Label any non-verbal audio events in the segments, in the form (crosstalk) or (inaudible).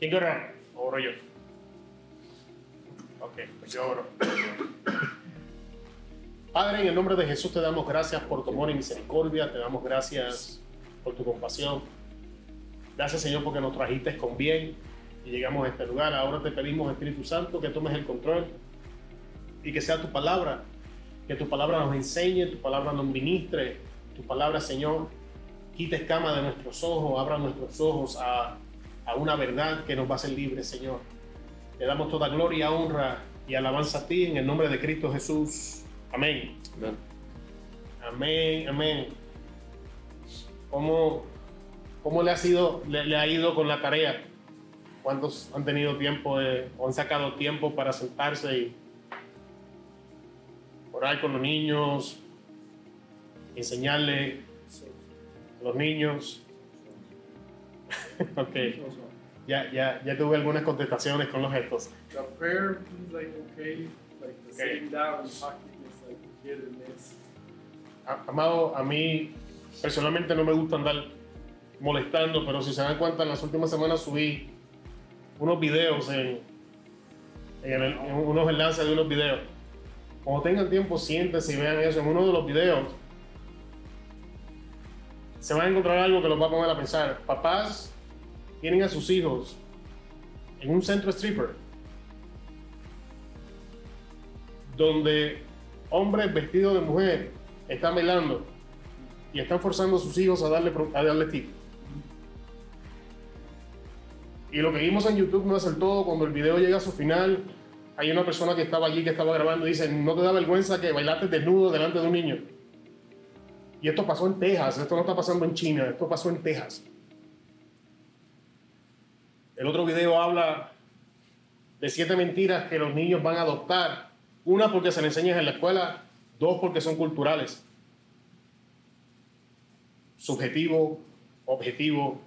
¿Quién quiere orar? ¿O oro yo? Ok, pues yo oro. Padre, en el nombre de Jesús te damos gracias por tu amor y misericordia, te damos gracias por tu compasión. Gracias Señor porque nos trajiste con bien y llegamos a este lugar. Ahora te pedimos Espíritu Santo que tomes el control y que sea tu palabra, que tu palabra nos enseñe, tu palabra nos ministre, tu palabra Señor quite escama de nuestros ojos, abra nuestros ojos a, a una verdad que nos va a hacer libres Señor. Le damos toda gloria, honra y alabanza a ti en el nombre de Cristo Jesús. Amén. Amén, amén. ¿Cómo, cómo le, ha sido, le, ha ido con la tarea? ¿Cuántos han tenido tiempo o han sacado tiempo para sentarse y orar con los niños, enseñarle a los niños? Ok. (laughs) Ya, ya, ya tuve algunas contestaciones con los gestos. The prayer, like, okay, like the Okay. sitting down and talking is like hit and miss. A- Amado, a mí personalmente no me gusta andar molestando, pero si se dan cuenta, en las últimas semanas subí unos videos en, en el- en unos enlaces de unos videos. Cuando tengan tiempo, siéntense y vean eso. En uno de los videos se van a encontrar algo que los va a poner a pensar. Papás tienen a sus hijos en un centro stripper donde hombres vestidos de mujer están bailando y están forzando a sus hijos a darle, a darle tip. Y lo que vimos en YouTube no es el todo. Cuando el video llega a su final, hay una persona que estaba allí, que estaba grabando, y dice, ¿no te da vergüenza que bailaste desnudo delante de un niño? Y esto pasó en Texas, esto no está pasando en China, esto pasó en Texas. Otro video habla de siete mentiras que los niños van a adoptar. Una porque se le enseña en la escuela, dos porque son culturales. Subjetivo, objetivo.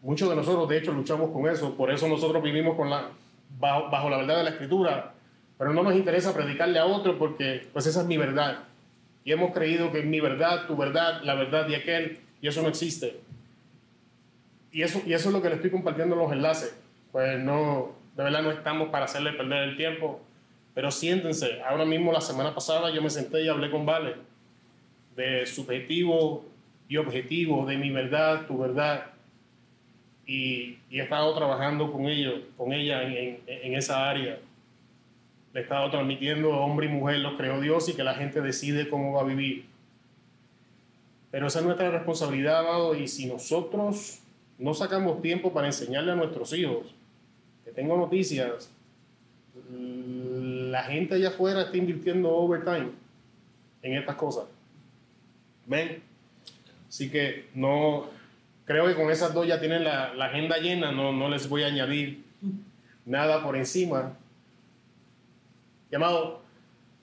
Muchos de nosotros, de hecho, luchamos con eso. Por eso nosotros vivimos con la, bajo, bajo la verdad de la Escritura. Pero no nos interesa predicarle a otro porque, pues, esa es mi verdad. Y hemos creído que mi verdad, tu verdad, la verdad de aquel, y eso no existe. Y eso, y eso es lo que le estoy compartiendo en los enlaces. Pues no, de verdad no estamos para hacerle perder el tiempo. Pero siéntense, ahora mismo la semana pasada yo me senté y hablé con Vale de subjetivo y objetivo, de mi verdad, tu verdad. Y, y he estado trabajando con ellos, con ella en, en- en esa área. Le he estado transmitiendo hombre y mujer los creó Dios y que la gente decide cómo va a vivir. Pero esa es nuestra responsabilidad, amado, y si nosotros no sacamos tiempo para enseñarle a nuestros hijos, que tengo noticias, la gente allá afuera está invirtiendo overtime en estas cosas. ¿Ven? Así que no, creo que con esas dos ya tienen la, la agenda llena, no, no les voy a añadir nada por encima. Llamado,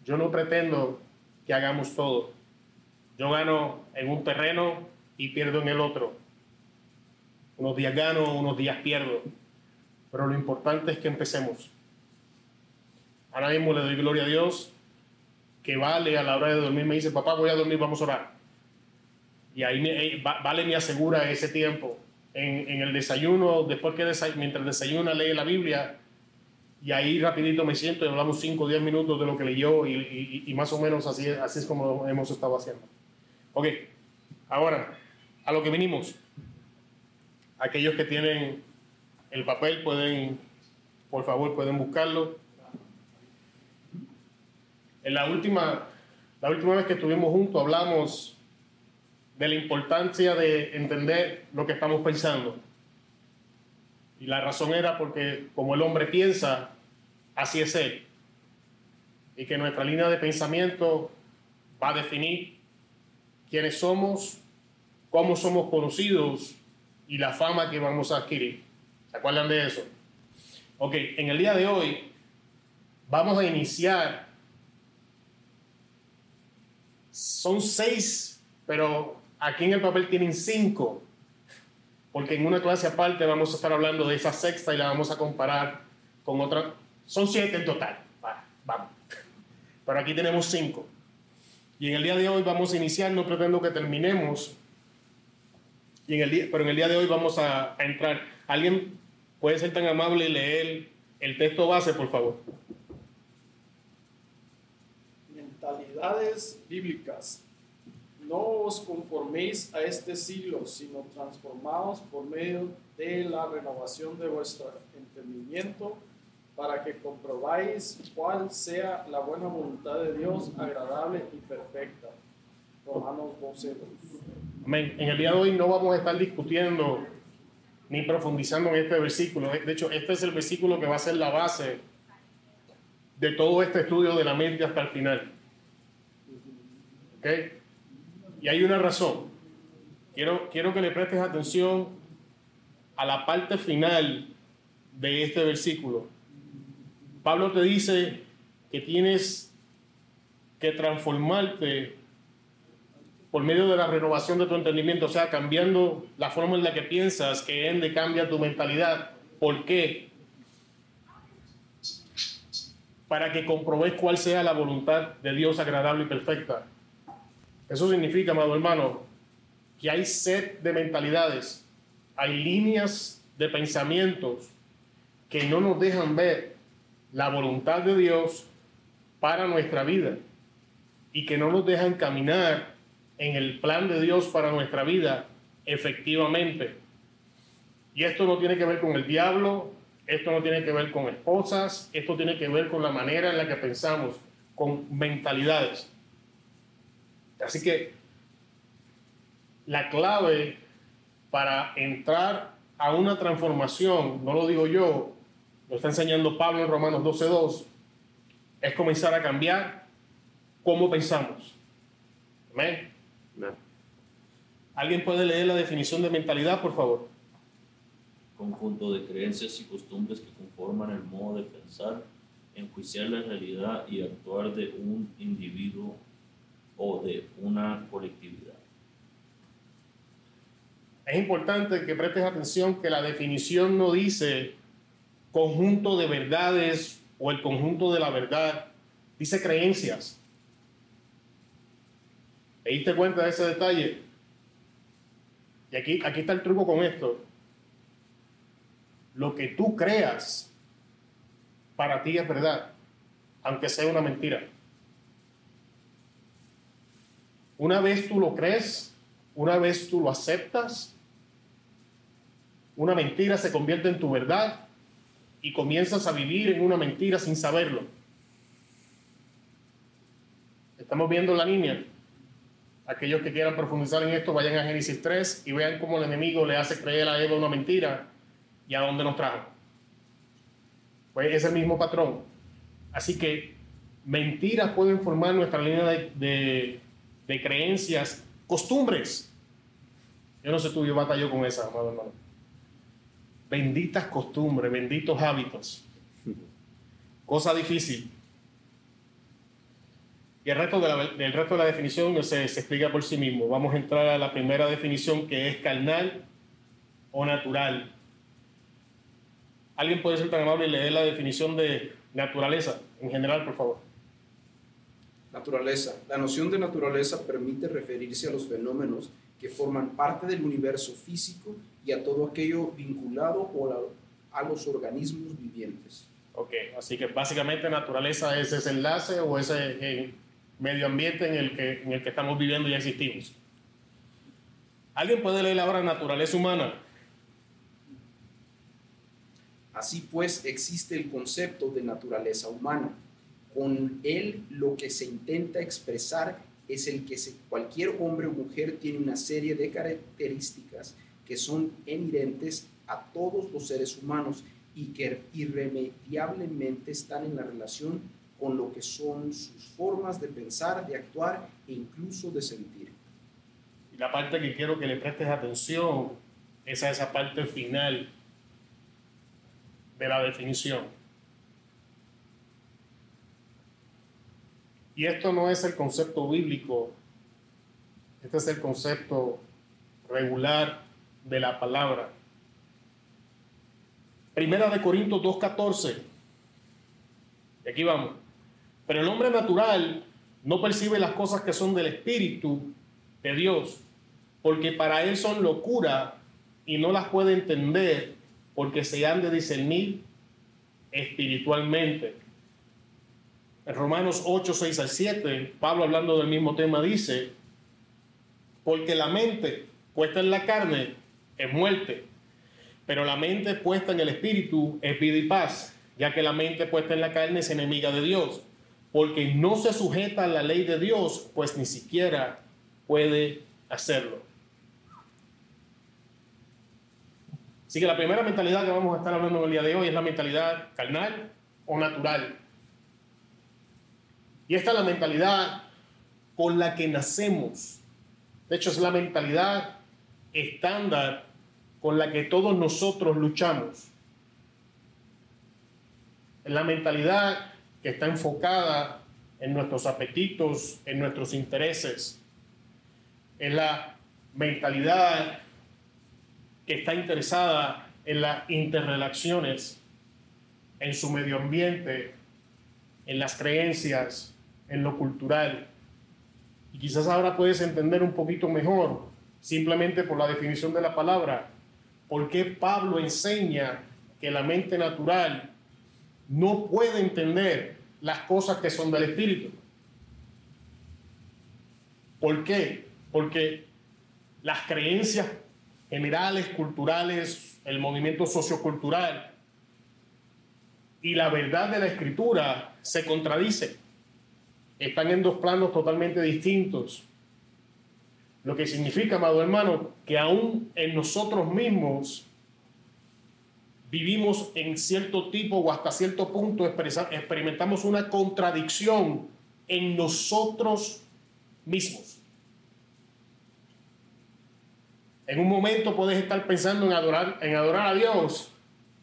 yo no pretendo que hagamos todo. Yo gano en un terreno y pierdo en el otro. Unos días gano, unos días pierdo. Pero lo importante es que empecemos. Ahora mismo le doy gloria a Dios que Vale a la hora de dormir me dice, papá, voy a dormir, vamos a orar. Y ahí me- eh, Va- Vale me asegura ese tiempo. En, el desayuno, después que desay- mientras desayuna, lee la Biblia. Y ahí rapidito me siento y hablamos 5 o 10 minutos de lo que leyó y, más o menos así, así es como hemos estado haciendo. Ok, ahora, a lo que vinimos. Aquellos que tienen el papel pueden, por favor, pueden buscarlo. En la última, la última vez que estuvimos juntos hablamos de la importancia de entender lo que estamos pensando. Y la razón era porque como el hombre piensa, así es él. Y que nuestra línea de pensamiento va a definir quiénes somos, cómo somos conocidos y la fama que vamos a adquirir. ¿Se acuerdan de eso? Ok, en el día de hoy vamos a iniciar. Son seis, pero aquí en el papel tienen cinco, porque en una clase aparte vamos a estar hablando de esa sexta y la vamos a comparar con otra. Son siete en total. Va, vamos. Pero aquí tenemos cinco. Y en el día de hoy vamos a iniciar, no pretendo que terminemos. Y en el día, pero en el día de hoy vamos a, a entrar. ¿Alguien puede ser tan amable y leer el texto base, por favor? Mentalidades bíblicas. No os conforméis a este siglo, sino transformaos por medio de la renovación de vuestro entendimiento, para que comprobáis cuál sea la buena voluntad de Dios, agradable y perfecta. Romanos 12. En el día de hoy no vamos a estar discutiendo ni profundizando en este versículo. De hecho, este es el versículo que va a ser la base de todo este estudio de la mente hasta el final. ¿Ok? Y hay una razón. Quiero, quiero que le prestes atención a la parte final de este versículo. Pablo te dice que tienes que transformarte por medio de la renovación de tu entendimiento, o sea, cambiando la forma en la que piensas, que ende cambia tu mentalidad. ¿Por qué? Para que comprobes cuál sea la voluntad de Dios agradable y perfecta. Eso significa, amado hermano, que hay set de mentalidades, hay líneas de pensamientos que no nos dejan ver la voluntad de Dios para nuestra vida y que no nos dejan caminar en el plan de Dios para nuestra vida efectivamente. Y esto no tiene que ver con el diablo, esto no tiene que ver con esposas, esto tiene que ver con la manera en la que pensamos, con mentalidades. Así que la clave para entrar a una transformación, no lo digo yo, lo está enseñando Pablo en Romanos 12.2, es comenzar a cambiar cómo pensamos. Amén. ¿Alguien puede leer la definición de mentalidad, por favor? Conjunto de creencias y costumbres que conforman el modo de pensar, enjuiciar la realidad y actuar de un individuo o de una colectividad. Es importante que prestes atención que la definición no dice conjunto de verdades o el conjunto de la verdad, dice creencias. ¿Te diste cuenta de ese detalle? Y aquí, aquí está el truco con esto. Lo que tú creas para ti es verdad, aunque sea una mentira. Una vez tú lo crees, una vez tú lo aceptas, una mentira se convierte en tu verdad y comienzas a vivir en una mentira sin saberlo. Estamos viendo la línea. Aquellos que quieran profundizar en esto, vayan a Génesis 3 y vean cómo el enemigo le hace creer a Eva una mentira y a dónde nos trajo. Pues ese mismo patrón. Así que mentiras pueden formar nuestra línea de, de, de creencias, costumbres. Yo no sé tú, yo batallo con esa, amado hermano. Benditas costumbres, benditos hábitos. Cosa difícil. Y el resto de la, el resto de la definición se, se explica por sí mismo. Vamos a entrar a la primera definición que es carnal o natural. ¿Alguien puede ser tan amable y leer la definición de naturaleza en general, por favor? Naturaleza. La noción de naturaleza permite referirse a los fenómenos que forman parte del universo físico y a todo aquello vinculado o a, los organismos vivientes. Ok, así que básicamente naturaleza es ese enlace o ese medio ambiente en el, que, en el que estamos viviendo y existimos. ¿Alguien puede leer ahora naturaleza humana? Así pues, existe el concepto de naturaleza humana. Con él lo que se intenta expresar es el que cualquier hombre o mujer tiene una serie de características que son inherentes a todos los seres humanos y que irremediablemente están en la relación con lo que son sus formas de pensar, de actuar e incluso de sentir. Y la parte que quiero que le prestes atención es a esa parte final de la definición. Y esto no es el concepto bíblico, este es el concepto regular de la palabra. Primera de Corintios 2.14. Y aquí vamos. Pero el hombre natural no percibe las cosas que son del Espíritu de Dios, porque para él son locura y no las puede entender porque se han de discernir espiritualmente. En Romanos 8, 6 al 7, Pablo hablando del mismo tema dice, porque la mente puesta en la carne es muerte, pero la mente puesta en el espíritu es vida y paz, ya que la mente puesta en la carne es enemiga de Dios, porque no se sujeta a la ley de Dios, pues ni siquiera puede hacerlo. Así que la primera mentalidad que vamos a estar hablando en el día de hoy es la mentalidad carnal o natural. Y esta es la mentalidad con la que nacemos. De hecho, es la mentalidad estándar con la que todos nosotros luchamos. Es la mentalidad que está enfocada en nuestros apetitos, en nuestros intereses. Es la mentalidad que está interesada en las interrelaciones, en su medio ambiente, en las creencias, en lo cultural. Y quizás ahora puedes entender un poquito mejor, simplemente por la definición de la palabra, por qué Pablo enseña que la mente natural no puede entender las cosas que son del espíritu. ¿Por qué? Porque las creencias generales, culturales, el movimiento sociocultural y la verdad de la escritura se contradicen. Están en dos planos totalmente distintos. Lo que significa, amado hermano, que aún en nosotros mismos vivimos en cierto tipo o hasta cierto punto experimentamos una contradicción en nosotros mismos. En un momento puedes estar pensando en adorar, en adorar a Dios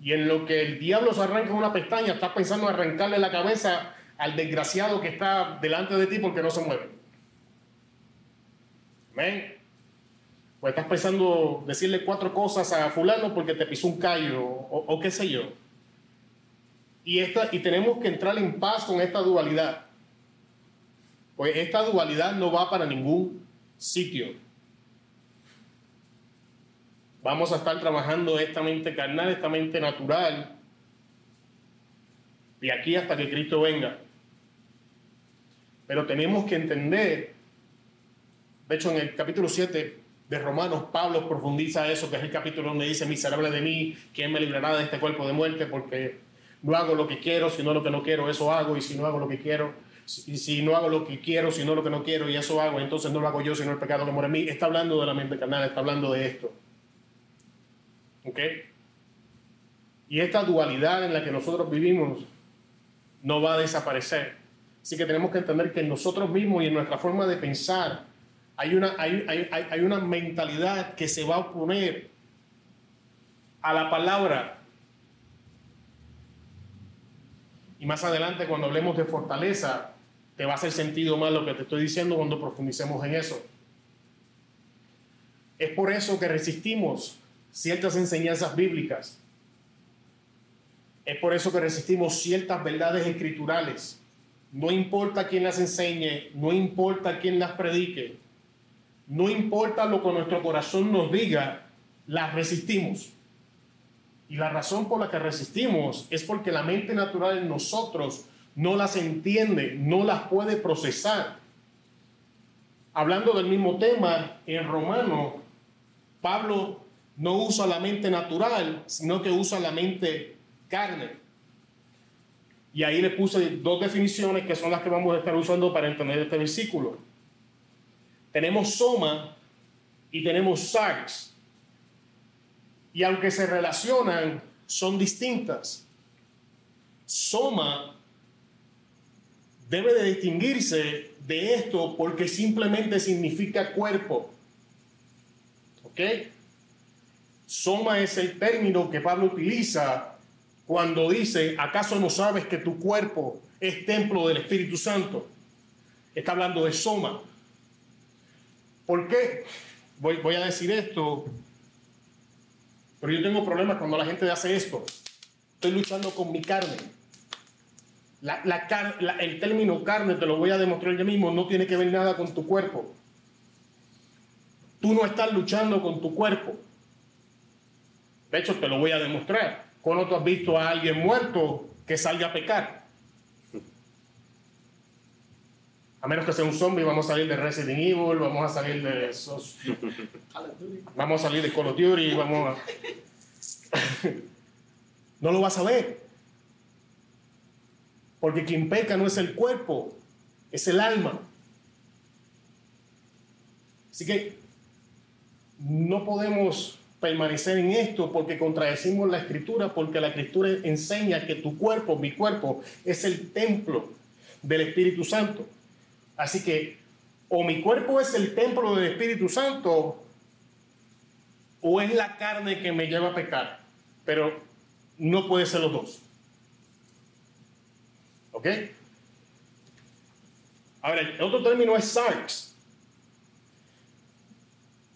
y en lo que el diablo se arranca una pestaña, estás pensando en arrancarle la cabeza al desgraciado que está delante de ti porque no se mueve. Amén. Pues estás pensando decirle cuatro cosas a fulano porque te pisó un callo o, qué sé yo. Y, esta, y tenemos que entrar en paz con esta dualidad. Pues esta dualidad no va para ningún sitio. Vamos a estar trabajando esta mente carnal, esta mente natural, de aquí hasta que Cristo venga. Pero tenemos que entender, de hecho en el capítulo 7 de Romanos, Pablo profundiza eso, que es el capítulo donde dice, miserable de mí, ¿quién me librará de este cuerpo de muerte? Porque no hago lo que quiero, sino lo que no quiero, eso hago, y si no hago lo que quiero, si, si no hago lo que quiero, sino lo que no quiero, y eso hago, entonces no lo hago yo, sino el pecado que muere en mí. Está hablando de la mente carnal, está hablando de esto. ¿Ok? Y esta dualidad en la que nosotros vivimos no va a desaparecer. Así que tenemos que entender que nosotros mismos y en nuestra forma de pensar hay una, hay, hay, hay una mentalidad que se va a oponer a la palabra. Y más adelante, cuando hablemos de fortaleza, te va a hacer sentido más lo que te estoy diciendo cuando profundicemos en eso. Es por eso que resistimos ciertas enseñanzas bíblicas. Es por eso que resistimos ciertas verdades escriturales. No importa quién las enseñe, no importa quién las predique, no importa lo que nuestro corazón nos diga, las resistimos. Y la razón por la que resistimos es porque la mente natural en nosotros no las entiende, no las puede procesar. Hablando del mismo tema, en Romano, Pablo no usa la mente natural, sino que usa la mente carne. Y ahí le puse dos definiciones que son las que vamos a estar usando para entender este versículo. Tenemos soma y tenemos sarx. Y aunque se relacionan, son distintas. Soma debe de distinguirse de esto porque simplemente significa cuerpo. ¿Ok? Soma es el término que Pablo utiliza cuando dice, ¿acaso no sabes que tu cuerpo es templo del Espíritu Santo? Está hablando de soma. ¿Por qué? Voy, a decir esto, pero yo tengo problemas cuando la gente hace esto. Estoy luchando con mi carne. La, el término carne, te lo voy a demostrar yo mismo, no tiene que ver nada con tu cuerpo. tú no estás luchando con tu cuerpo. De hecho, te lo voy a demostrar. ¿Cuándo tú has visto a alguien muerto que salga a pecar? A menos que sea un zombie, vamos a salir de Resident Evil, vamos a salir de esos. Vamos a salir de Call of Duty, vamos a. (laughs) no lo vas a ver. Porque quien peca no es el cuerpo, es el alma. Así que no podemos permanecer en esto porque contradecimos la escritura, porque la escritura enseña que tu cuerpo, mi cuerpo, es el templo del Espíritu Santo. Así que o mi cuerpo es el templo del Espíritu Santo o es la carne que me lleva a pecar. Pero no puede ser los dos. ¿Ok? Ahora, el otro término es sarx.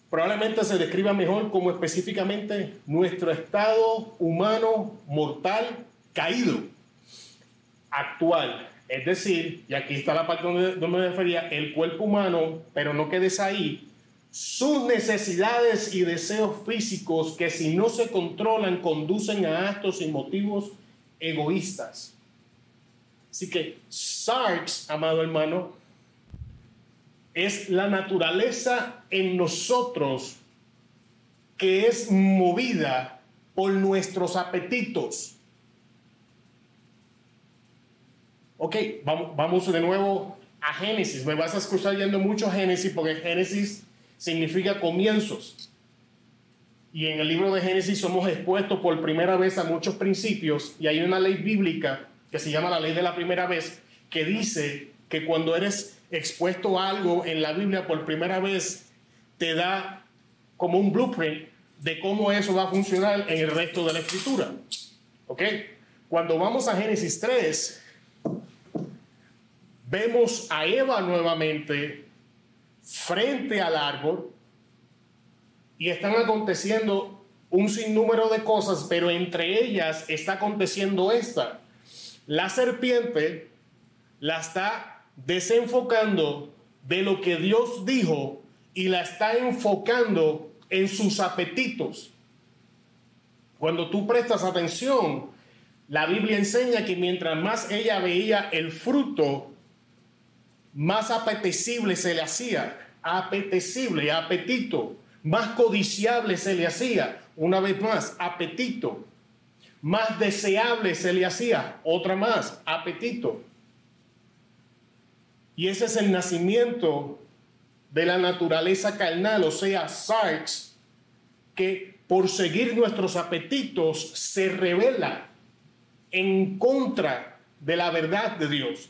Probablemente se describa mejor como específicamente nuestro estado humano mortal caído, actual. Es decir, y aquí está la parte donde, donde me refería, el cuerpo humano, pero no quedes ahí, sus necesidades y deseos físicos que si no se controlan conducen a actos y motivos egoístas. Así que SARS, amado hermano, es la naturaleza en nosotros que es movida por nuestros apetitos. Ok, vamos, de nuevo a Génesis. Me vas a escuchar yendo mucho Génesis porque Génesis significa comienzos. Y en el libro de Génesis somos expuestos por primera vez a muchos principios y hay una ley bíblica que se llama la ley de la primera vez que dice que cuando eres expuesto a algo en la Biblia por primera vez te da como un blueprint de cómo eso va a funcionar en el resto de la escritura. ¿Ok? Cuando vamos a Génesis 3, vemos a Eva nuevamente frente al árbol y están aconteciendo un sinnúmero de cosas, pero entre ellas está aconteciendo esta. La serpiente la está desenfocando de lo que Dios dijo y la está enfocando en sus apetitos. Cuando tú prestas atención, la Biblia enseña que mientras más ella veía el fruto, más apetecible se le hacía, apetecible, apetito, más codiciable se le hacía, una vez más, apetito, más deseable se le hacía, otra más, apetito. Y ese es el nacimiento de la naturaleza carnal, o sea, Sarx, que por seguir nuestros apetitos se revela en contra de la verdad de Dios.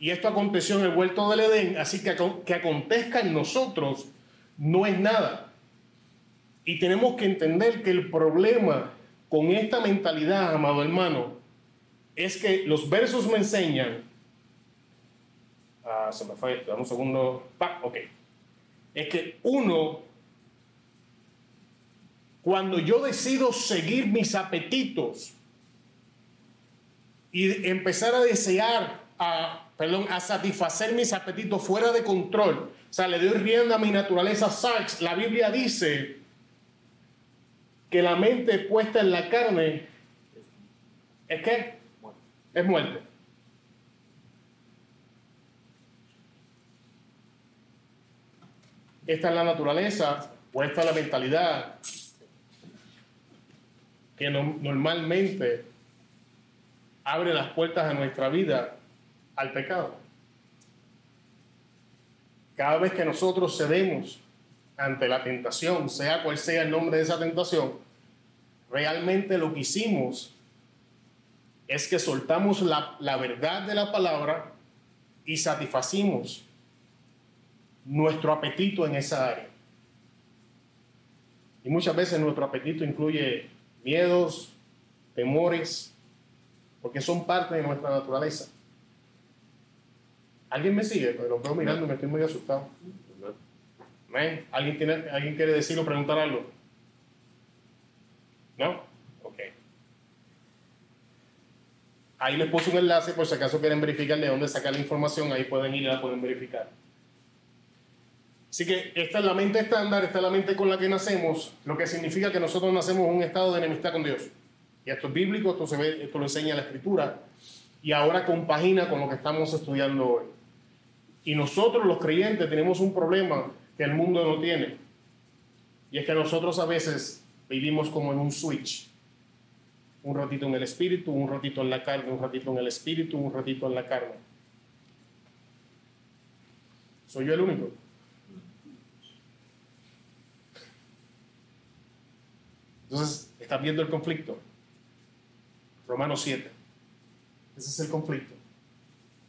Y esto aconteció en el huerto del Edén, así que que acontezca en nosotros no es nada. Y tenemos que entender que el problema con esta mentalidad, amado hermano, es que los versos me enseñan. Ah, se me fue, dame un segundo. Ah, ok. Es que uno, cuando yo decido seguir mis apetitos y empezar a desear a perdón, a satisfacer mis apetitos fuera de control. O sea, le doy rienda a mi naturaleza sarx. La Biblia dice que la mente puesta en la carne es que es muerte. Esta es la naturaleza o esta es la mentalidad que normalmente abre las puertas a nuestra vida al pecado. Cada vez que nosotros cedemos ante la tentación, sea cual sea el nombre de esa tentación, realmente lo que hicimos es que soltamos la, la verdad de la palabra y satisfacimos nuestro apetito en esa área. Y muchas veces nuestro apetito incluye miedos, temores, porque son parte de nuestra naturaleza. ¿Alguien me sigue? Pero lo veo mirando, me estoy muy asustado. ¿Alguien, tiene, ¿Alguien quiere decir o preguntar algo? ¿No? Ok. Ahí les puse un enlace por si acaso quieren verificar de dónde sacar la información. Ahí pueden ir y la pueden verificar. Así que esta es la mente estándar, esta es la mente con la que nacemos, lo que significa que nosotros nacemos en un estado de enemistad con Dios. Y esto es bíblico, esto, se ve, esto lo enseña la Escritura, y ahora compagina con lo que estamos estudiando hoy. Y nosotros los creyentes tenemos un problema que el mundo no tiene, y es que nosotros a veces vivimos como en un switch. Un ratito en el espíritu, un ratito en la carne, un ratito en el espíritu, un ratito en la carne. ¿Soy yo el único? Entonces, estás viendo el conflicto. Romanos 7. Ese es el conflicto.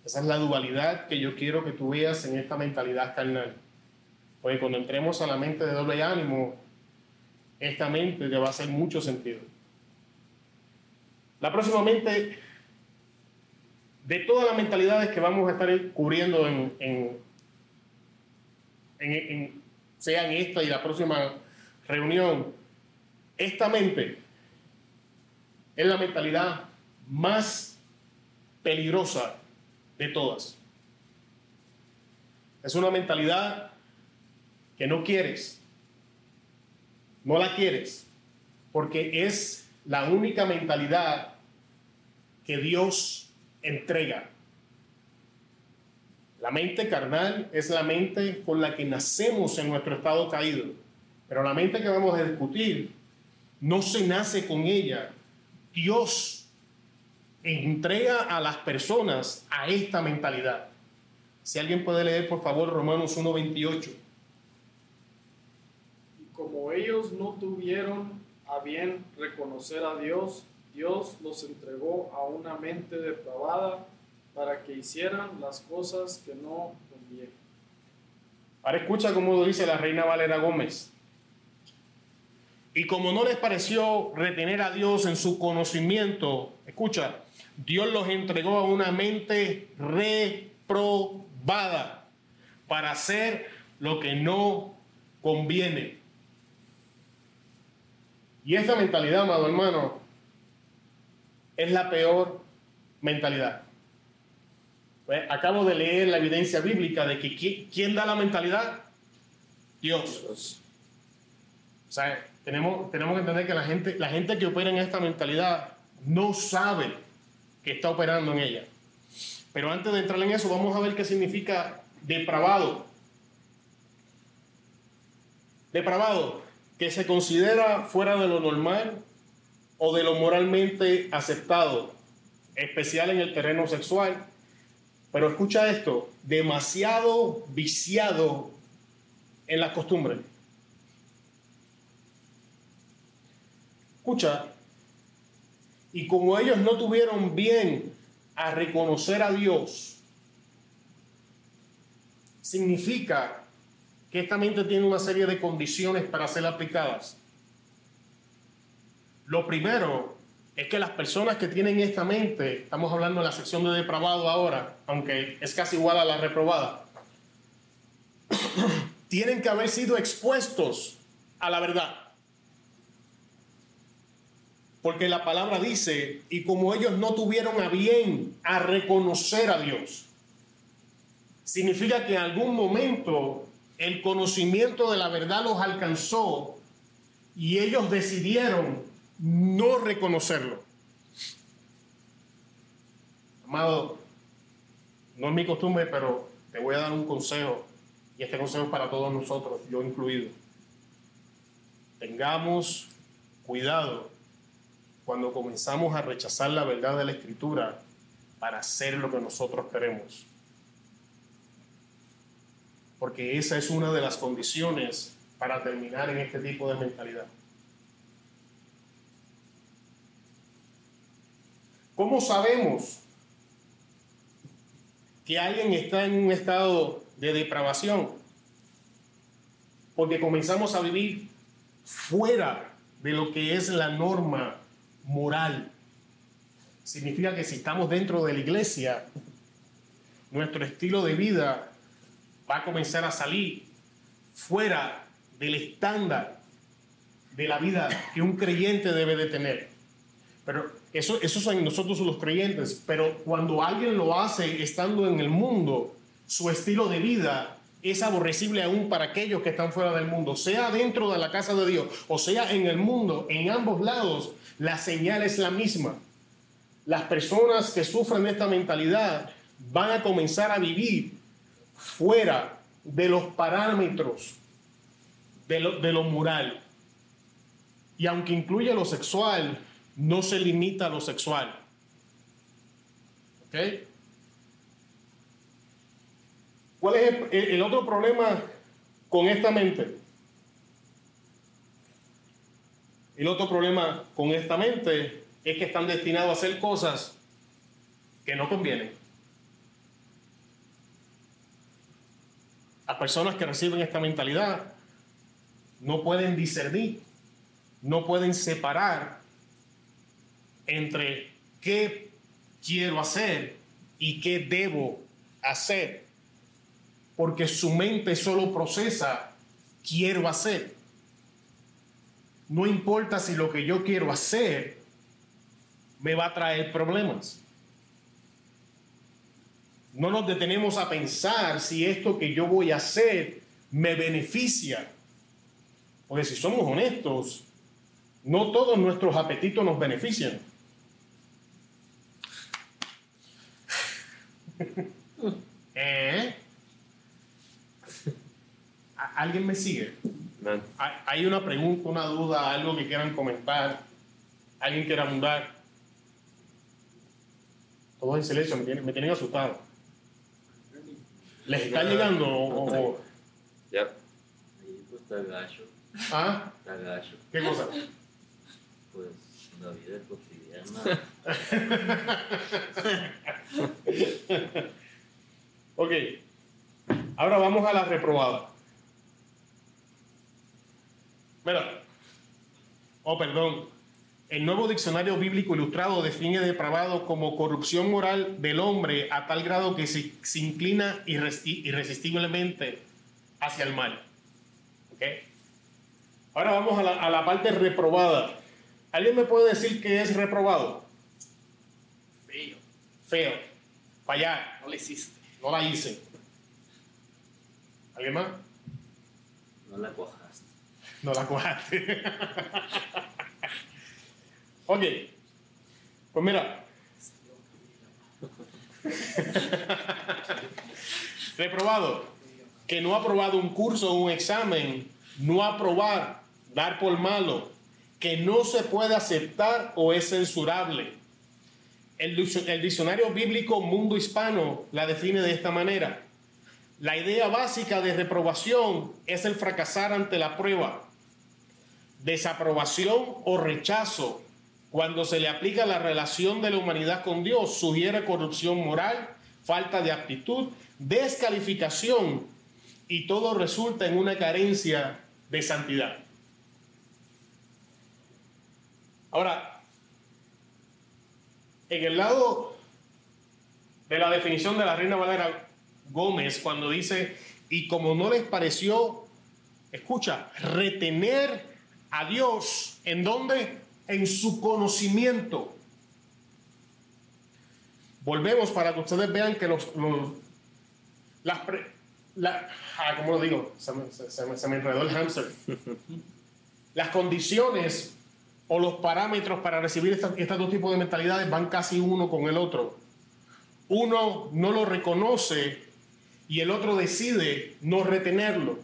Esa es la dualidad que yo quiero que tú veas en esta mentalidad carnal. Porque cuando entremos a la mente de doble ánimo, esta mente te va a hacer mucho sentido. La próxima mente, de todas las mentalidades que vamos a estar cubriendo en, en, esta y la próxima reunión, esta mente es la mentalidad más peligrosa de todas. Es una mentalidad que no quieres, no la quieres, porque es la única mentalidad que Dios entrega. La mente carnal es la mente con la que nacemos en nuestro estado caído, pero la mente que vamos a discutir no se nace con ella. Dios entrega a las personas a esta mentalidad. Si alguien puede leer, por favor, Romanos 1.28 como ellos no tuvieron a bien reconocer a Dios, Dios los entregó a una mente depravada para que hicieran las cosas que no convienen. Ahora escucha cómo lo dice la reina Valera Gómez. Y como no les pareció retener a Dios en su conocimiento, escucha, Dios los entregó a una mente reprobada para hacer lo que no conviene. Y esta mentalidad, amado hermano, es la peor mentalidad. Pues, acabo de leer la evidencia bíblica de que ¿quién da la mentalidad? Dios. O sea, tenemos, tenemos que entender que la gente, la gente que opera en esta mentalidad no sabe que está operando en ella. Pero antes de entrar en eso, vamos a ver qué significa depravado. Depravado que se considera fuera de lo normal o de lo moralmente aceptado, especial en el terreno sexual. Pero escucha esto, demasiado viciado en la costumbre. Escucha, y como ellos no tuvieron bien a reconocer a Dios, significa que esta mente tiene una serie de condiciones para ser aplicadas. Lo primero es que las personas que tienen esta mente, estamos hablando en la sección de depravado ahora, aunque es casi igual a la reprobada, (clears throat) tienen que haber sido expuestos a la verdad. Porque la palabra dice, y como ellos no tuvieron a bien a reconocer a Dios, significa que en algún momento el conocimiento de la verdad los alcanzó y ellos decidieron no reconocerlo. Amado, no es mi costumbre, pero te voy a dar un consejo, y este consejo es para todos nosotros, yo incluido. Tengamos cuidado cuando comenzamos a rechazar la verdad de la escritura para hacer lo que nosotros queremos porque esa es una de las condiciones para terminar en este tipo de mentalidad. ¿Cómo sabemos que alguien está en un estado de depravación? Porque comenzamos a vivir fuera de lo que es la norma moral. Significa que si estamos dentro de la iglesia, nuestro estilo de vida va a comenzar a salir fuera del estándar de la vida que un creyente debe de tener. Pero eso, eso son nosotros los creyentes, pero cuando alguien lo hace estando en el mundo, su estilo de vida es aborrecible aún para aquellos que están fuera del mundo, sea dentro de la casa de Dios o sea en el mundo, en ambos lados, la señal es la misma. Las personas que sufren esta mentalidad van a comenzar a vivir fuera de los parámetros de lo, de lo moral. Y aunque incluye lo sexual, no se limita a lo sexual. ¿Ok? ¿Cuál es el otro problema con esta mente? El otro problema con esta mente es que están destinados a hacer cosas que no convienen. Las personas que reciben esta mentalidad no pueden discernir, no pueden separar entre qué quiero hacer y qué debo hacer, porque su mente solo procesa quiero hacer. No importa si lo que yo quiero hacer me va a traer problemas. No nos detenemos a pensar si esto que yo voy a hacer me beneficia. Porque si somos honestos, no todos nuestros apetitos nos benefician. (laughs) ¿Eh? ¿Alguien me sigue? ¿Hay una pregunta, una duda, algo que quieran comentar? ¿Alguien quiera mudar? Todos en silencio, me tienen, me tienen asustado. ¿Les está llegando o...? o... Ya. Ahí pues está gacho. ¿Ah? Está gacho. ¿Qué cosa? Pues la vida cotidiana. (laughs) ok. Ahora vamos a la reprobada. Mira. Oh, perdón. El nuevo diccionario bíblico ilustrado define depravado como corrupción moral del hombre a tal grado que se, se inclina irresti- irresistiblemente hacia el mal. ¿Ok? Ahora vamos a la, a la parte reprobada. ¿Alguien me puede decir qué es reprobado? Feo, Feo. Fallar. no le hiciste. No la hice. ¿Alguien más? No la cuajaste. No la cuajaste. (laughs) ok. Pues mira. (laughs) Reprobado. Que no ha aprobado un curso o un examen. No aprobar. Dar por malo. Que no se puede aceptar o es censurable. El, el diccionario bíblico Mundo Hispano la define de esta manera. La idea básica de reprobación es el fracasar ante la prueba, desaprobación o rechazo. Cuando se le aplica la relación de la humanidad con Dios, sugiere corrupción moral, falta de aptitud, descalificación y todo resulta en una carencia de santidad. Ahora, en el lado de la definición de la Reina Valera Gómez, cuando dice, y como no les pareció, escucha, retener a Dios, ¿en dónde? En su conocimiento. Volvemos para que ustedes vean que los, los- las, pre- la, ah, ¿cómo lo digo? Se me, se- se me- se me enredó el hamster. (laughs) Las condiciones o los parámetros para recibir estos dos tipos de mentalidades van casi uno con el otro. Uno no lo reconoce y el otro decide no retenerlo.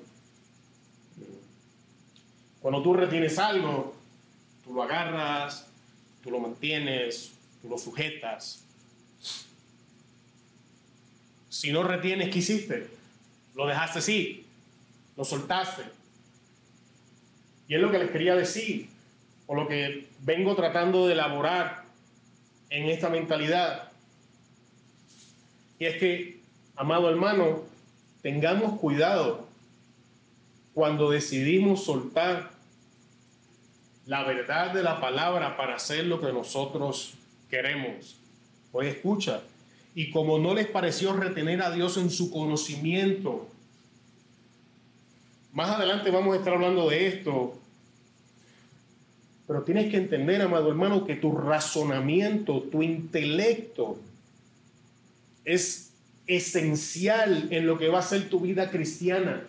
Cuando tú retienes algo, tú lo agarras, tú lo mantienes, tú lo sujetas. Si no retienes, ¿qué hiciste? Lo dejaste así, lo soltaste. Y es lo que les quería decir, o lo que vengo tratando de elaborar en esta mentalidad. Y es que, amado hermano, tengamos cuidado cuando decidimos soltar la verdad de la palabra para hacer lo que nosotros queremos. Pues escucha, y como no les pareció retener a Dios en su conocimiento, más adelante vamos a estar hablando de esto, pero tienes que entender, amado hermano, que tu razonamiento, tu intelecto es esencial en lo que va a ser tu vida cristiana.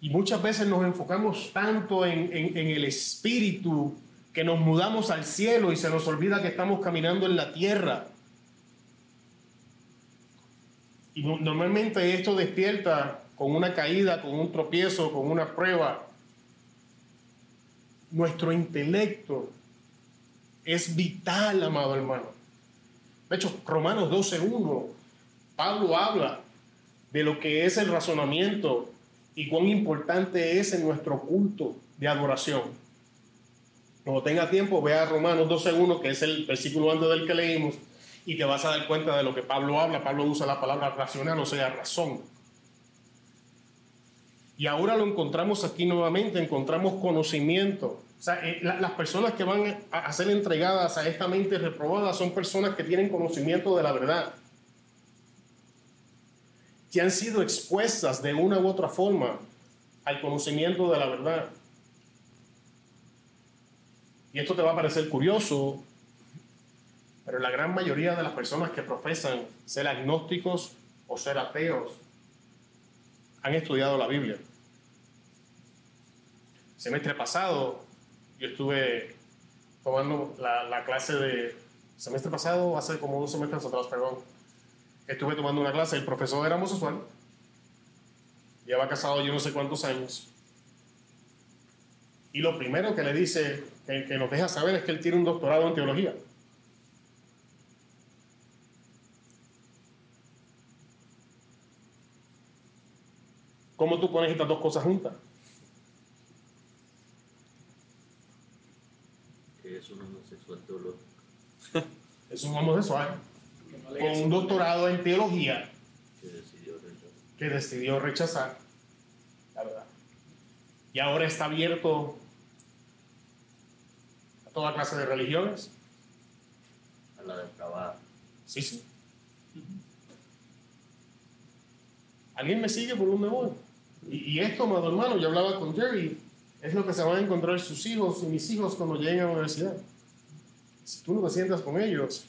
Y muchas veces nos enfocamos tanto en, el espíritu que nos mudamos al cielo y se nos olvida que estamos caminando en la tierra. Y normalmente esto despierta con una caída, con un tropiezo, con una prueba. Nuestro intelecto es vital, amado hermano. De hecho, Romanos 12.1, Pablo habla de lo que es el razonamiento y cuán importante es en nuestro culto de adoración. Cuando tenga tiempo, vea Romanos 12.1, que es el versículo antes del que leímos, y te vas a dar cuenta de lo que Pablo habla. Pablo usa la palabra racional, o sea, razón. Y ahora lo encontramos aquí nuevamente, encontramos conocimiento. O sea, eh, las personas que van a ser entregadas a esta mente reprobada son personas que tienen conocimiento de la verdad que han sido expuestas de una u otra forma al conocimiento de la verdad. Y esto te va a parecer curioso, pero la gran mayoría de las personas que profesan ser agnósticos o ser ateos han estudiado la Biblia. Semestre pasado yo estuve tomando la, la clase de... Semestre pasado, hace como dos semestres atrás, perdón estuve tomando una clase, el profesor era homosexual, lleva casado yo no sé cuántos años, y lo primero que le dice, que, que nos deja saber es que él tiene un doctorado en teología. ¿Cómo tú pones estas dos cosas juntas? Que es un homosexual teológico. es un homosexual con un doctorado en teología que decidió rechazar, la verdad. Y ahora está abierto a toda clase de religiones. A la depravada. Sí, sí. ¿Alguien me sigue por un voy? Y, y esto, amado hermano, yo hablaba con Jerry, es lo que se van a encontrar sus hijos y mis hijos cuando lleguen a la universidad. Si tú no te sientas con ellos,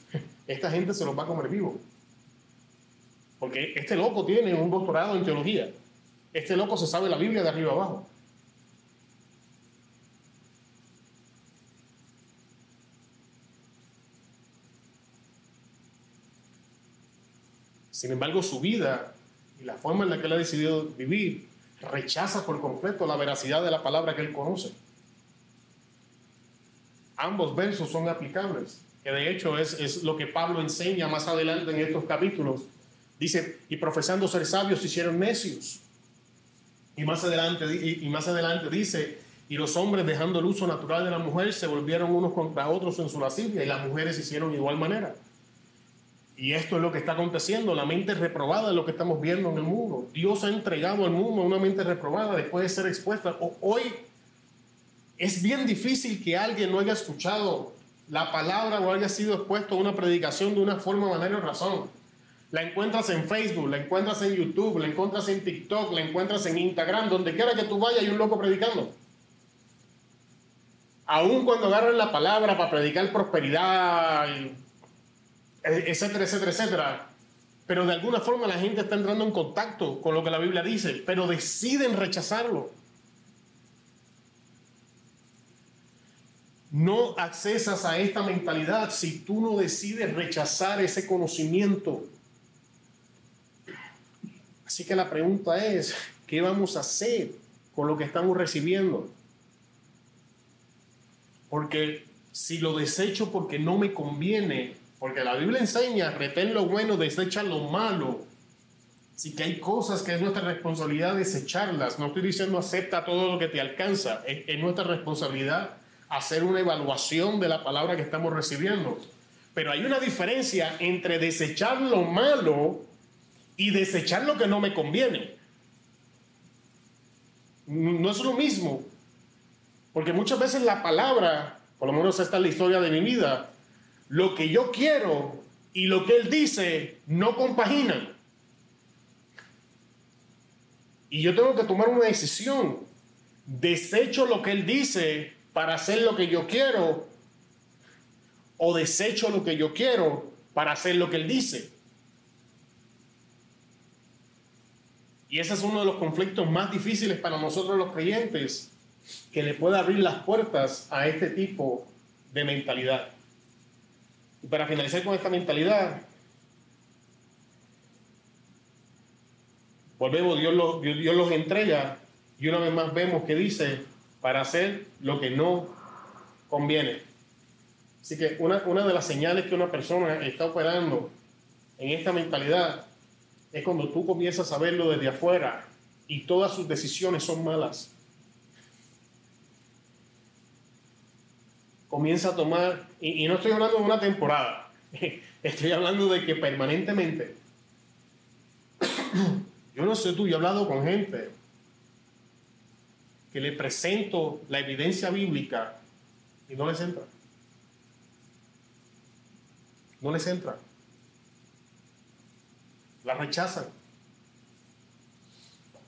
esta gente se los va a comer vivo. Porque este loco tiene un doctorado en teología. Este loco se sabe la Biblia de arriba abajo. Sin embargo, su vida y la forma en la que él ha decidido vivir rechaza por completo la veracidad de la palabra que él conoce. Ambos versos son aplicables que de hecho es, es lo que Pablo enseña más adelante en estos capítulos. Dice, y profesando ser sabios se hicieron necios. Y más adelante, y, más adelante dice, y los hombres dejando el uso natural de la mujer se volvieron unos contra otros en su lascivia y las mujeres hicieron igual manera. Y esto es lo que está aconteciendo, la mente reprobada es lo que estamos viendo en el mundo. Dios ha entregado al mundo una mente reprobada después de ser expuesta. Hoy es bien difícil que alguien no haya escuchado la palabra o haya sido expuesto a una predicación de una forma, manera o razón. La encuentras en Facebook, la encuentras en YouTube, la encuentras en TikTok, la encuentras en Instagram, donde quiera que tú vayas hay un loco predicando. Aún cuando agarran la palabra para predicar prosperidad, etcétera, etcétera, etcétera. Pero de alguna forma la gente está entrando en contacto con lo que la Biblia dice, pero deciden rechazarlo. No accesas a esta mentalidad si tú no decides rechazar ese conocimiento. Así que la pregunta es, ¿qué vamos a hacer con lo que estamos recibiendo? Porque si lo desecho porque no me conviene, porque la Biblia enseña, retén lo bueno, desecha lo malo. Así que hay cosas que es nuestra responsabilidad desecharlas. No estoy diciendo acepta todo lo que te alcanza. es nuestra responsabilidad hacer una evaluación de la palabra que estamos recibiendo. Pero hay una diferencia entre desechar lo malo y desechar lo que no me conviene. No es lo mismo. Porque muchas veces la palabra, por lo menos esta es la historia de mi vida, lo que yo quiero y lo que él dice no compaginan. Y yo tengo que tomar una decisión. Desecho lo que él dice para hacer lo que yo quiero o desecho lo que yo quiero para hacer lo que Él dice. Y ese es uno de los conflictos más difíciles para nosotros los creyentes, que le pueda abrir las puertas a este tipo de mentalidad. Y para finalizar con esta mentalidad, volvemos, Dios los, Dios los entrega y una vez más vemos que dice, para hacer lo que no conviene. Así que una, una de las señales que una persona está operando en esta mentalidad es cuando tú comienzas a verlo desde afuera y todas sus decisiones son malas. Comienza a tomar, y, y no estoy hablando de una temporada, (laughs) estoy hablando de que permanentemente, (coughs) yo no sé tú, yo he hablado con gente que le presento la evidencia bíblica y no les entra. No les entra. La rechazan.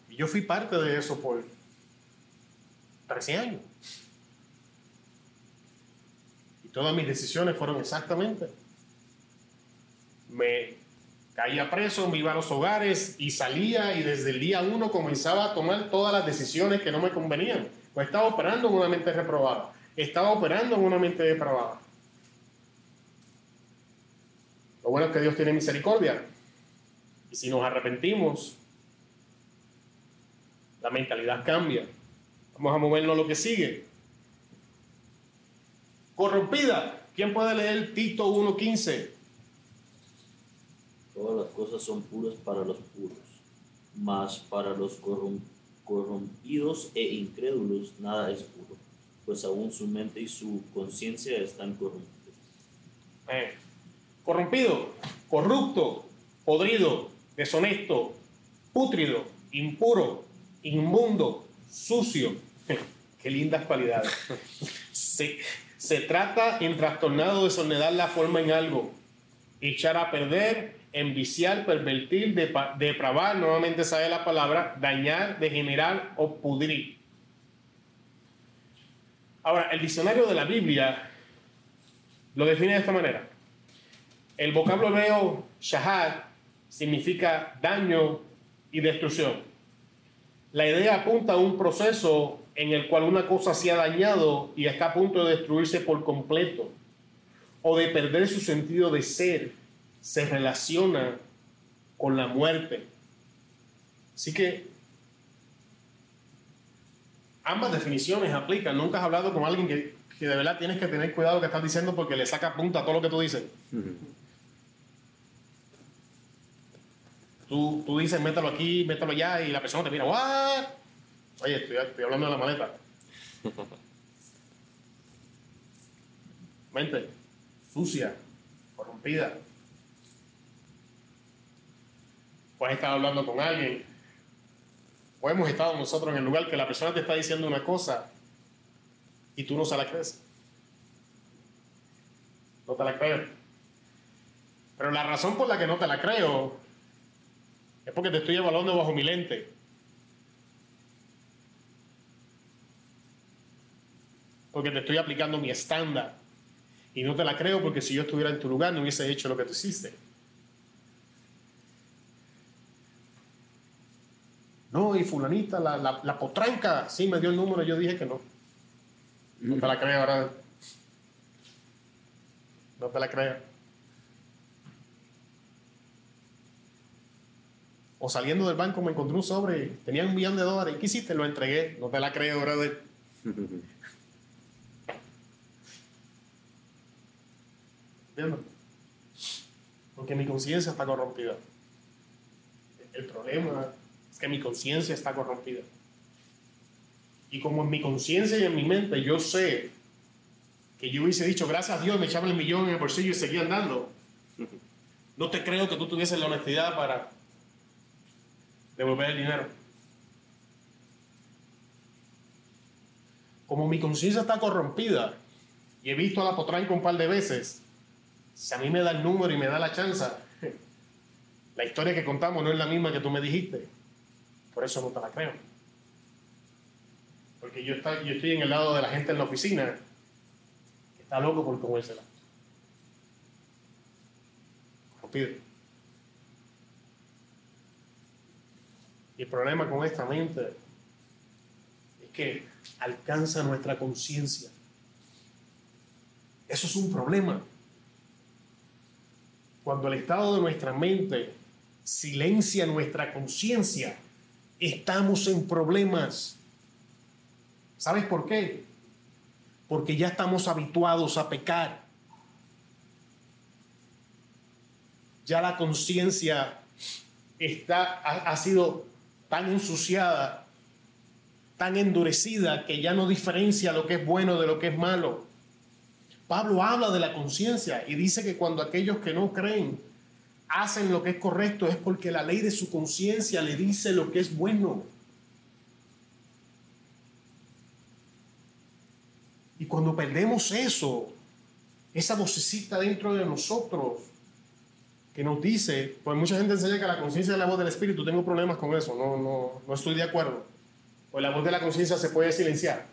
Y yo fui parte de eso por 13 años. Y todas mis decisiones fueron exactamente. Me caía preso, me iba a los hogares y salía y desde el día uno comenzaba a tomar todas las decisiones que no me convenían. Pues estaba operando en una mente reprobada. Estaba operando en una mente depravada. Lo bueno es que Dios tiene misericordia. Y si nos arrepentimos, la mentalidad cambia. Vamos a movernos a lo que sigue. Corrompida. ¿Quién puede leer Tito 1.15? Todas las cosas son puras para los puros, mas para los corrompidos e incrédulos nada es puro, pues aún su mente y su conciencia están corrompidas. Eh, corrompido, corrupto, podrido, deshonesto, pútrido, impuro, inmundo, sucio. (laughs) Qué lindas cualidades. (laughs) Se, se trata en trastornado, desordenar la forma en algo, echar a perder, enviciar, pervertir, depravar, nuevamente sabe la palabra, dañar, degenerar o pudrir. Ahora, el diccionario de la Biblia lo define de esta manera. El vocablo hebreo shahad significa daño y destrucción. La idea apunta a un proceso en el cual una cosa se ha dañado y está a punto de destruirse por completo o de perder su sentido de ser se relaciona con la muerte. Así que ambas definiciones aplican. Nunca has hablado con alguien que, que de verdad tienes que tener cuidado que estás diciendo porque le saca punta a todo lo que tú dices. tú, tú dices, métalo aquí, métalo allá, y la persona te mira, ¿what? Oye, estoy, estoy hablando de la maleta. (laughs) Mente sucia, corrompida, o has estado hablando con alguien, o hemos estado nosotros en el lugar que la persona te está diciendo una cosa y tú no se la crees. No te la creo. Pero la razón por la que no te la creo es porque te estoy evaluando bajo mi lente. Porque te estoy aplicando mi estándar. Y no te la creo porque si yo estuviera en tu lugar no hubiese hecho lo que tú hiciste. No, y fulanita, la, la, potranca, sí me dio el número, yo dije que no. No te la creo, ahora. No te la creo. O saliendo del banco me encontré un sobre, tenía un millón de dólares. ¿Qué hiciste? Lo entregué. No te la creo, brother. (laughs) ¿Entiendes? Porque mi conciencia está corrompida. El problema que mi conciencia está corrompida. Y como en mi conciencia y en mi mente yo sé que yo hubiese dicho, gracias a Dios, me echaba el millón en el bolsillo y seguía andando, no te creo que tú tuvieses la honestidad para devolver el dinero. Como mi conciencia está corrompida y he visto a la potranca un par de veces, si a mí me da el número y me da la chance, (laughs) la historia que contamos no es la misma que tú me dijiste. Por eso no te la creo. Porque yo, está, yo estoy en el lado de la gente en la oficina que está loco por comérsela. corrompida. Y el problema con esta mente es que alcanza nuestra conciencia. Eso es un problema. Cuando el estado de nuestra mente silencia nuestra conciencia, estamos en problemas. ¿Sabes por qué? Porque ya estamos habituados a pecar. Ya la conciencia ha, ha sido tan ensuciada, tan endurecida que ya no diferencia lo que es bueno de lo que es malo. Pablo habla de la conciencia y dice que cuando aquellos que no creen hacen lo que es correcto es porque la ley de su conciencia le dice lo que es bueno. Y cuando perdemos eso, esa vocecita dentro de nosotros que nos dice, pues mucha gente enseña que la conciencia es la voz del espíritu, tengo problemas con eso, no, no, no estoy de acuerdo. Pues la voz de la conciencia se puede silenciar.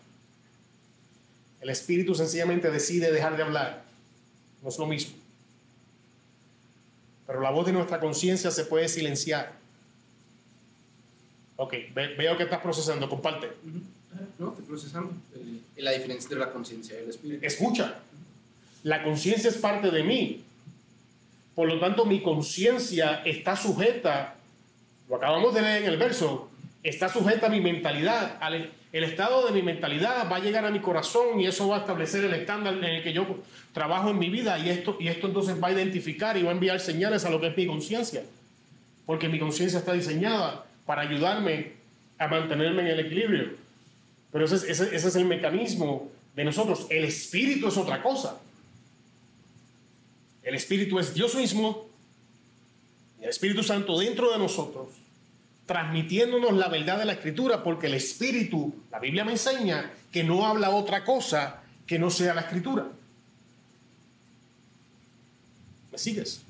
El espíritu sencillamente decide dejar de hablar. No es lo mismo. Pero la voz de nuestra conciencia se puede silenciar. Ok, veo que estás procesando, comparte. No, estoy procesando. Eh, la diferencia entre la conciencia y el espíritu. Escucha, la conciencia es parte de mí. Por lo tanto, mi conciencia está sujeta, lo acabamos de leer en el verso, está sujeta a mi mentalidad. El estado de mi mentalidad va a llegar a mi corazón y eso va a establecer el estándar en el que yo trabajo en mi vida y esto, y esto entonces va a identificar y va a enviar señales a lo que es mi conciencia. Porque mi conciencia está diseñada para ayudarme a mantenerme en el equilibrio. Pero ese, ese, ese es el mecanismo de nosotros. El espíritu es otra cosa. El espíritu es Dios mismo, el Espíritu Santo dentro de nosotros, transmitiéndonos la verdad de la escritura, porque el espíritu, la Biblia me enseña que no habla otra cosa que no sea la escritura. ¿Me sigues?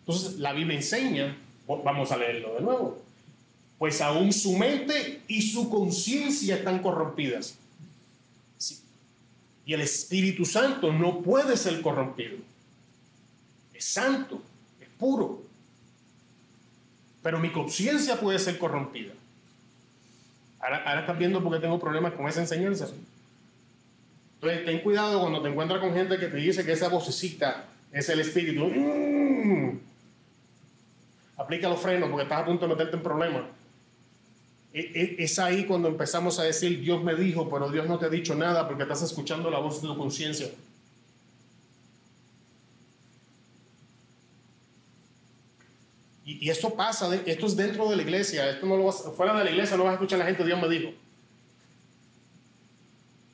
Entonces, la Biblia enseña, vamos a leerlo de nuevo, pues aún su mente y su conciencia están corrompidas. Y el Espíritu Santo no puede ser corrompido. Es santo, es puro. Pero mi conciencia puede ser corrompida. Ahora, ahora estás viendo por qué tengo problemas con esa enseñanza. Entonces, ten cuidado cuando te encuentras con gente que te dice que esa vocecita es el espíritu. Mm. Aplica los frenos porque estás a punto de meterte en problemas. E, e, es ahí cuando empezamos a decir, Dios me dijo, pero Dios no te ha dicho nada porque estás escuchando la voz de tu conciencia. Y, esto pasa, esto es dentro de la iglesia, esto no lo vas, fuera de la iglesia no vas a escuchar a la gente, Dios me dijo.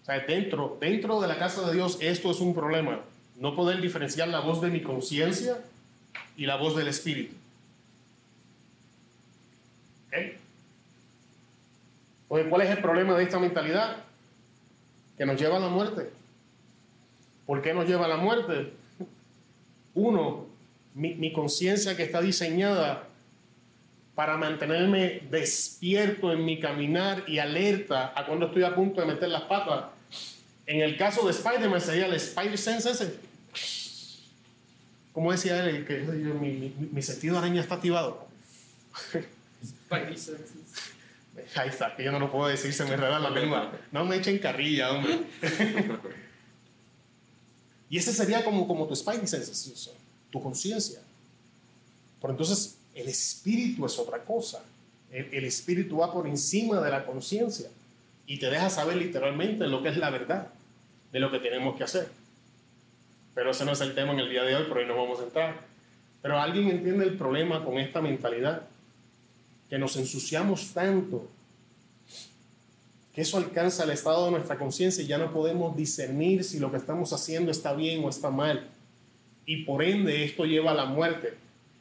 O sea, dentro, dentro de la casa de Dios esto es un problema no poder diferenciar la voz de mi conciencia y la voz del espíritu. ¿cuál es el problema de esta mentalidad? Que nos lleva a la muerte. ¿Por qué nos lleva a la muerte? Uno, mi, mi conciencia que está diseñada para mantenerme despierto en mi caminar y alerta a cuando estoy a punto de meter las patas. En el caso de Spider-Man sería el Spider-Sense ese ¿Cómo decía él? Que mi, mi, sentido araña está activado. Ahí está, que yo no lo puedo decir, se me enreda la lengua. No me echen carrilla, hombre. (laughs) y ese sería como, como tu spidey sense, tu conciencia. Pero entonces el espíritu es otra cosa. El, espíritu va por encima de la conciencia y te deja saber literalmente lo que es la verdad de lo que tenemos que hacer. Pero ese no es el tema en el día de hoy, por ahí no vamos a entrar. Pero alguien entiende el problema con esta mentalidad, que nos ensuciamos tanto, que eso alcanza el estado de nuestra conciencia y ya no podemos discernir si lo que estamos haciendo está bien o está mal. Y por ende esto lleva a la muerte.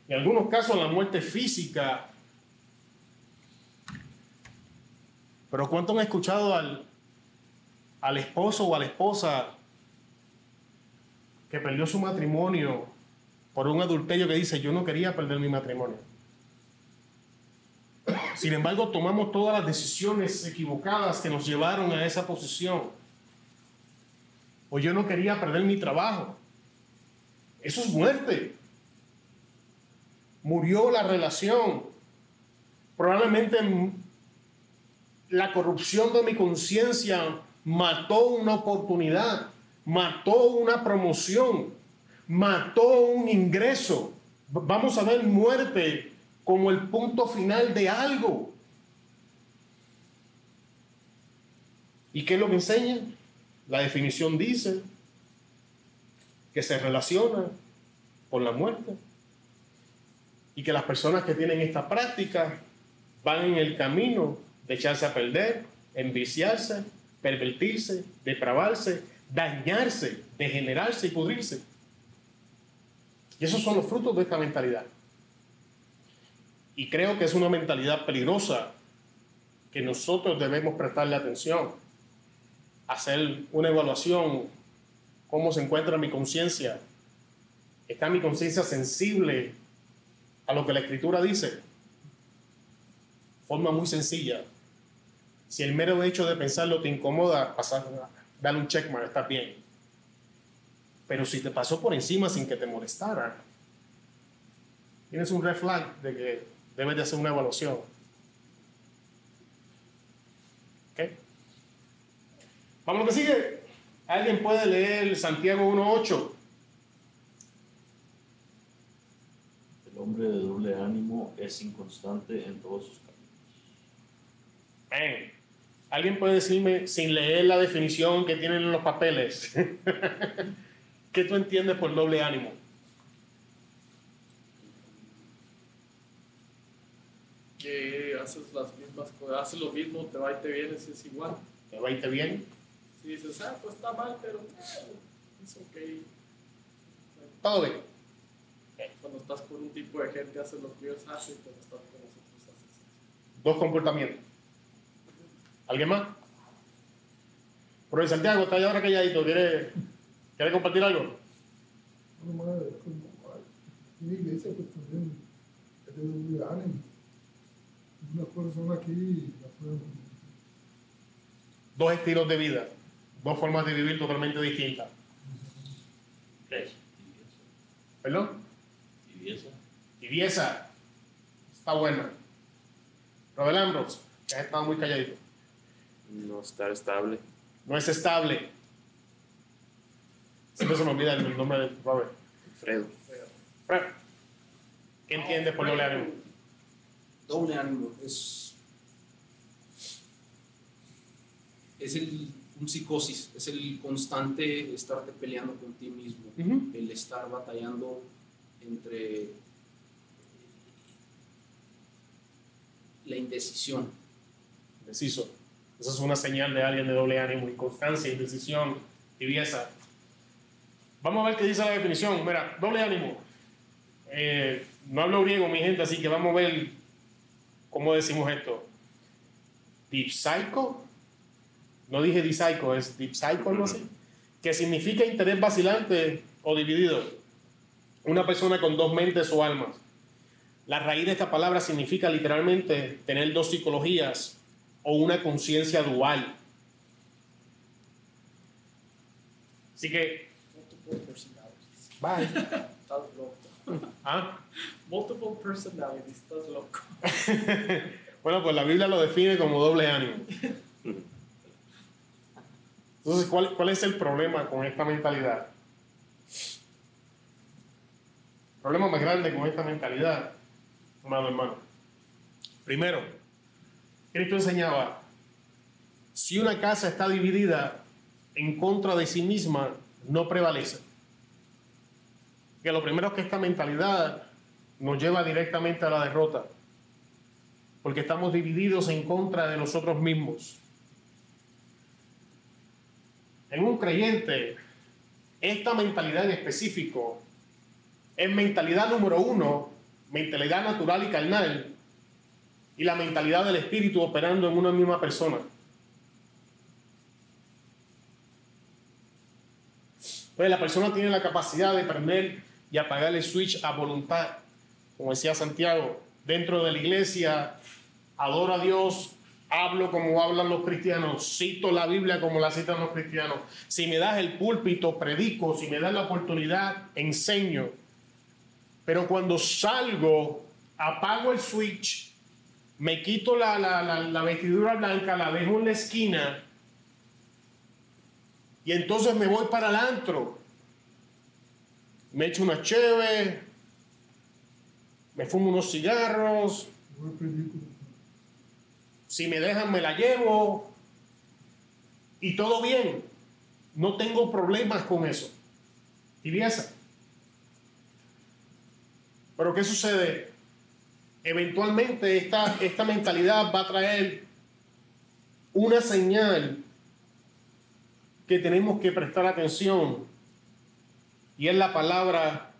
En algunos casos la muerte física. Pero ¿cuánto han escuchado al, al esposo o a la esposa que perdió su matrimonio por un adulterio que dice, yo no quería perder mi matrimonio. Sin embargo, tomamos todas las decisiones equivocadas que nos llevaron a esa posición. O yo no quería perder mi trabajo. Eso es muerte. murió la relación. Probablemente la corrupción de mi conciencia mató una oportunidad, mató una promoción, mató un ingreso. Vamos a ver muerte como el punto final de algo. ¿Y qué es lo que enseña? La definición dice que se relaciona con la muerte y que las personas que tienen esta práctica van en el camino de echarse a perder, enviciarse, pervertirse, depravarse, dañarse, degenerarse y pudrirse. Y esos son los frutos de esta mentalidad. Y creo que es una mentalidad peligrosa que nosotros debemos prestarle atención, hacer una evaluación, cómo se encuentra mi conciencia. ¿Está mi conciencia sensible a lo que la escritura dice? Forma muy sencilla. Si el mero hecho de pensarlo te incomoda, pasar, dale un checkmark, está bien. Pero si te pasó por encima sin que te molestara, tienes un red flag de que debes de hacer una evaluación. ¿Ok? Vamos a lo que sigue. ¿Alguien puede leer Santiago 1.8? El hombre de doble ánimo es inconstante en todos sus caminos. ¿Alguien puede decirme, sin leer la definición que tienen en los papeles, (laughs) qué tú entiendes por doble ánimo? Que haces las mismas cosas, haces lo mismo, te va y te vienes, es igual. ¿Te va y te viene? Si dices, ah, pues está mal, pero es ok. Todo bien. Cuando estás con un tipo de gente, haces lo que ellos hacen, cuando estás con nosotros, haces Dos comportamientos. ¿Alguien más? Profe Santiago, está ya ahora calladito. ¿Quiere, ¿Quiere compartir algo? No, madre, la iglesia pues también es de ánimo. Una persona aquí Dos estilos de vida, dos formas de vivir totalmente distintas. ¿Qué? ¿Perdón? Tibieza. Tibieza. Está buena. Robert Ambrose, que ha estado muy calladito. No estar estable. No es estable. Siempre se me olvida el nombre de Robert. Fredo. Fred. ¿Qué entiendes por doble ánimo? Doble ánimo es. Es el, un psicosis, es el constante estarte peleando con ti mismo, el estar batallando entre la indecisión. Indeciso. Esa es una señal de alguien de doble ánimo, inconstancia, indecisión, tibieza. Vamos a ver qué dice la definición. Mira, doble ánimo. Eh, no hablo griego, mi gente, así que vamos a ver cómo decimos esto. Dipsaico. No dije disaico, es dipsaico, algo así. Que significa interés vacilante o dividido. Una persona con dos mentes o almas. La raíz de esta palabra significa literalmente tener dos psicologías o una conciencia dual. Así que, bye. Estás loco. ¿Ah? Multiple personalities, estás loco. (laughs) Bueno, pues la Biblia lo define como doble ánimo. (laughs) Entonces, ¿cuál, es el problema con esta mentalidad? El problema más grande con esta mentalidad, amado hermano. Primero, Cristo enseñaba, si una casa está dividida en contra de sí misma, no prevalece. Que lo primero es que esta mentalidad nos lleva directamente a la derrota porque estamos divididos en contra de nosotros mismos. En un creyente, esta mentalidad en específico es mentalidad número uno, mentalidad natural y carnal, y la mentalidad del espíritu operando en una misma persona. Pues la persona tiene la capacidad de prender y apagar el switch a voluntad, como decía Santiago, dentro de la iglesia, adoro a Dios, hablo como hablan los cristianos, cito la Biblia como la citan los cristianos. Si me das el púlpito, predico, si me das la oportunidad, enseño. Pero cuando salgo, apago el switch, me quito la, la, la, vestidura blanca, la dejo en la esquina y entonces me voy para el antro. Me echo una cheve, me fumo unos cigarros. Si me dejan me la llevo y todo bien. No tengo problemas con eso. Tibieza. Pero ¿qué sucede? Eventualmente esta, esta mentalidad va a traer una señal que tenemos que prestar atención y es la palabra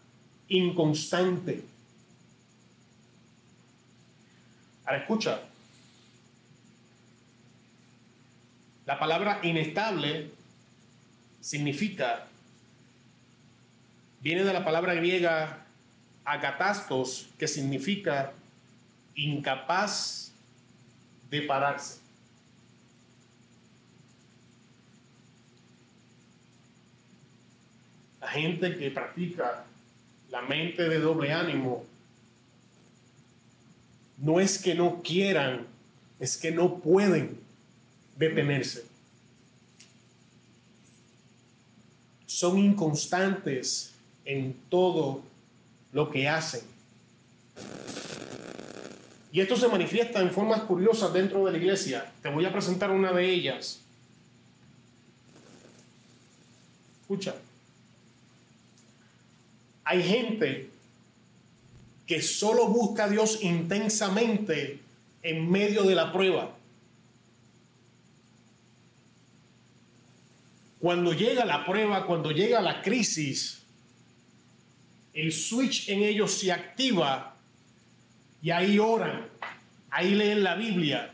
inconstante. Ahora escucha, la palabra inestable significa, viene de la palabra griega agatastos, que significa incapaz de pararse. La gente que practica la mente de doble ánimo no es que no quieran, es que no pueden detenerse. Son inconstantes en todo lo que hacen. Y esto se manifiesta en formas curiosas dentro de la iglesia. Te voy a presentar una de ellas. Escucha. Hay gente que solo busca a Dios intensamente en medio de la prueba. Cuando llega la prueba, cuando llega la crisis, el switch en ellos se activa y ahí oran, ahí leen la Biblia,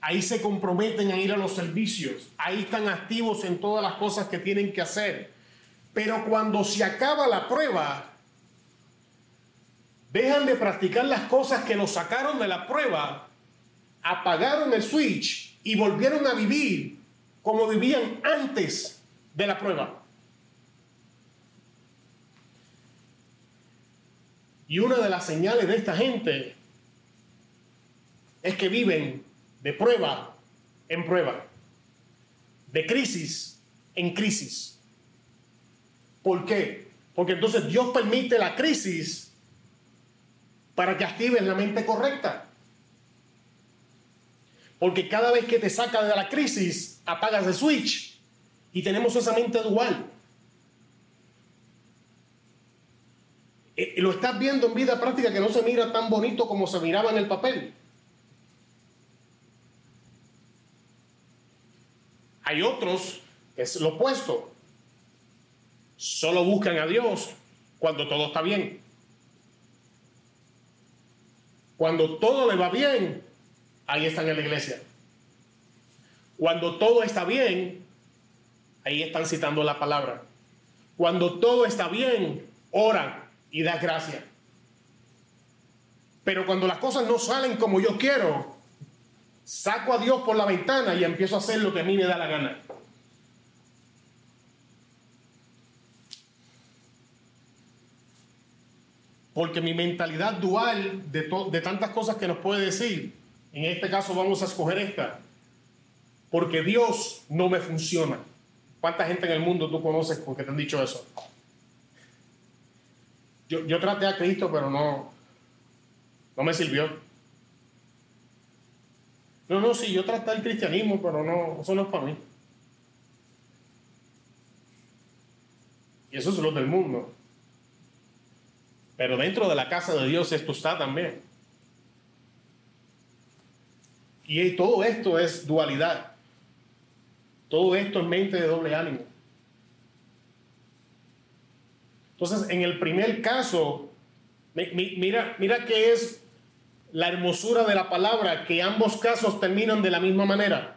ahí se comprometen a ir a los servicios, ahí están activos en todas las cosas que tienen que hacer. Pero cuando se acaba la prueba, dejan de practicar las cosas que los sacaron de la prueba, apagaron el switch y volvieron a vivir como vivían antes de la prueba. Y una de las señales de esta gente es que viven de prueba en prueba, de crisis en crisis. ¿Por qué? Porque entonces Dios permite la crisis para que actives la mente correcta. Porque cada vez que te saca de la crisis, apagas el switch y tenemos esa mente dual. Eh, Lo estás viendo en vida práctica que no se mira tan bonito como se miraba en el papel. Hay otros que es lo opuesto. Solo buscan a Dios cuando todo está bien. Cuando todo le va bien, ahí están en la iglesia. Cuando todo está bien, ahí están citando la palabra. Cuando todo está bien, oran y dan gracias. Pero cuando las cosas no salen como yo quiero, saco a Dios por la ventana y empiezo a hacer lo que a mí me da la gana. Porque mi mentalidad dual de, de tantas cosas que nos puede decir, en este caso vamos a escoger esta, porque Dios no me funciona. ¿Cuánta gente en el mundo tú conoces porque te han dicho eso? Yo, traté a Cristo, pero no, no me sirvió. No, no, sí, yo traté el cristianismo, pero no, eso no es para mí. Y eso es lo del mundo. Pero dentro de la casa de Dios esto está también. Y todo esto es dualidad. Todo esto es mente de doble ánimo. Entonces, en el primer caso, mi- mi- mira, mira que es la hermosura de la palabra, que ambos casos terminan de la misma manera,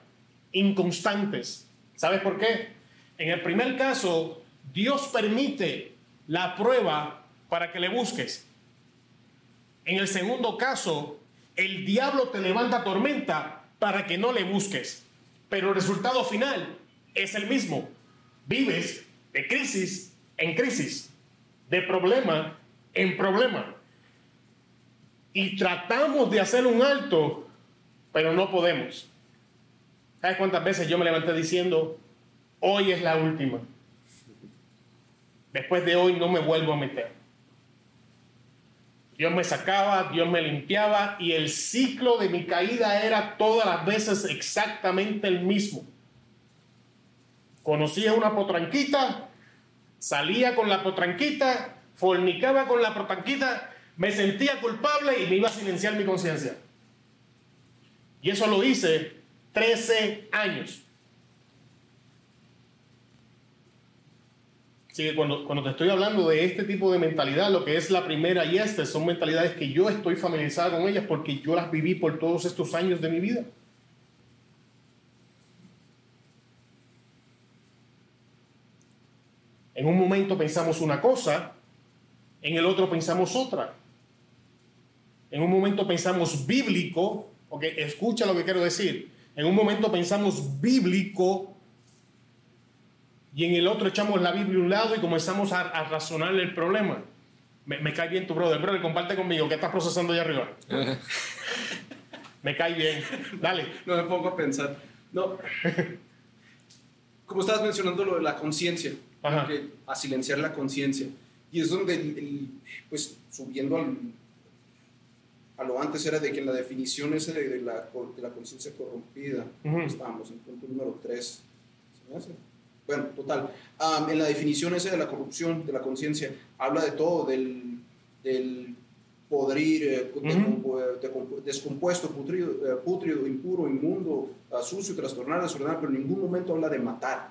inconstantes. ¿Sabes por qué? En el primer caso, Dios permite la prueba para que le busques. En el segundo caso, el diablo te levanta tormenta para que no le busques. Pero el resultado final es el mismo. Vives de crisis en crisis, de problema en problemas. Y tratamos de hacer un alto, pero no podemos. ¿Sabes cuántas veces yo me levanté diciendo, hoy es la última? Después de hoy no me vuelvo a meter. Dios me sacaba, Dios me limpiaba y el ciclo de mi caída era todas las veces exactamente el mismo. Conocía una potranquita, salía con la potranquita, fornicaba con la potranquita, me sentía culpable y me iba a silenciar mi conciencia. Y eso lo hice 13 años. Que cuando, cuando te estoy hablando de este tipo de mentalidad, lo que es la primera y esta, son mentalidades que yo estoy familiarizado con ellas porque yo las viví por todos estos años de mi vida. En un momento pensamos una cosa, en el otro pensamos otra. En un momento pensamos bíblico, ok, escucha lo que quiero decir. En un momento pensamos bíblico y en el otro echamos la Biblia a un lado y comenzamos a, a razonar el problema. Me, me, cae bien tu brother, brother, comparte conmigo, ¿qué estás procesando allá arriba? (laughs) me cae bien, dale. No me pongo a pensar. No. Como estabas mencionando lo de la conciencia, a silenciar la conciencia. Y es donde, el, el, pues, subiendo al, a lo antes era de que la definición esa de, de la, de la conciencia corrompida, uh -huh. estábamos en punto número 3. ¿Se me hace? Bueno, total. Um, en la definición esa de la corrupción, de la conciencia, habla de todo, del, del podrir, eh, uh -huh. de, de, descompuesto, putrido, eh, putrido, impuro, inmundo, uh, sucio, trastornado, desordenado, pero en ningún momento habla de matar.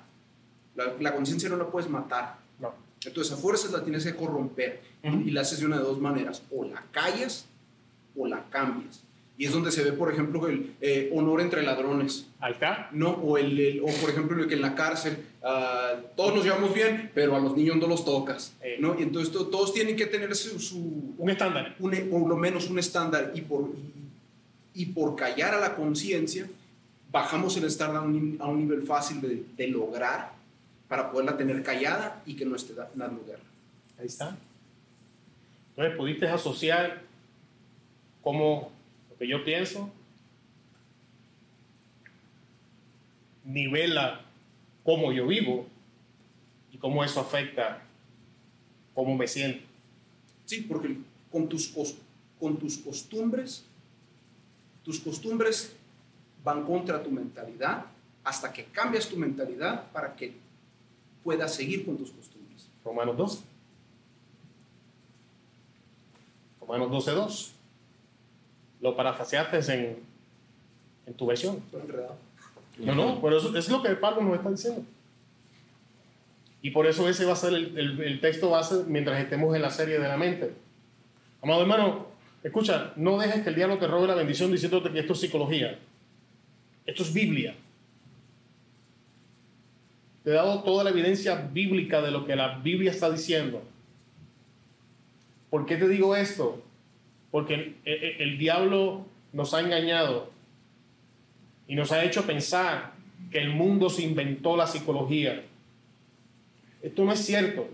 La, la conciencia no la puedes matar. No. Entonces, a fuerzas la tienes que corromper uh -huh. y la haces de una de dos maneras. O la callas o la cambias. Y es donde se ve, por ejemplo, el eh, honor entre ladrones. Ahí está. No, o, el, el, o por ejemplo, que en la cárcel uh, todos nos llevamos bien, pero a los niños no los tocas. Eh. ¿no? Y entonces to, todos tienen que tener su, su un estándar. Un, o lo menos un estándar. Y por, y, y por callar a la conciencia, bajamos el estándar a un, a un nivel fácil de, de, lograr para poderla tener callada y que no esté dando guerra. Ahí está. Entonces, pudiste asociar como lo que yo pienso nivela cómo yo vivo y cómo eso afecta cómo me siento. Sí, porque con tus, con tus costumbres, tus costumbres van contra tu mentalidad hasta que cambias tu mentalidad para que puedas seguir con tus costumbres. Romanos 12. Romanos 12, 2 lo parafraseaste en, en tu versión. No, no, pero eso es lo que Pablo nos está diciendo. Y por eso ese va a ser el, el, el, texto base mientras estemos en la serie de la mente. Amado hermano, escucha, no dejes que el diablo te robe la bendición diciéndote que esto es psicología. Esto es Biblia. Te he dado toda la evidencia bíblica de lo que la Biblia está diciendo. ¿Por qué te digo esto? Porque el, diablo nos ha engañado y nos ha hecho pensar que el mundo se inventó la psicología. Esto no es cierto.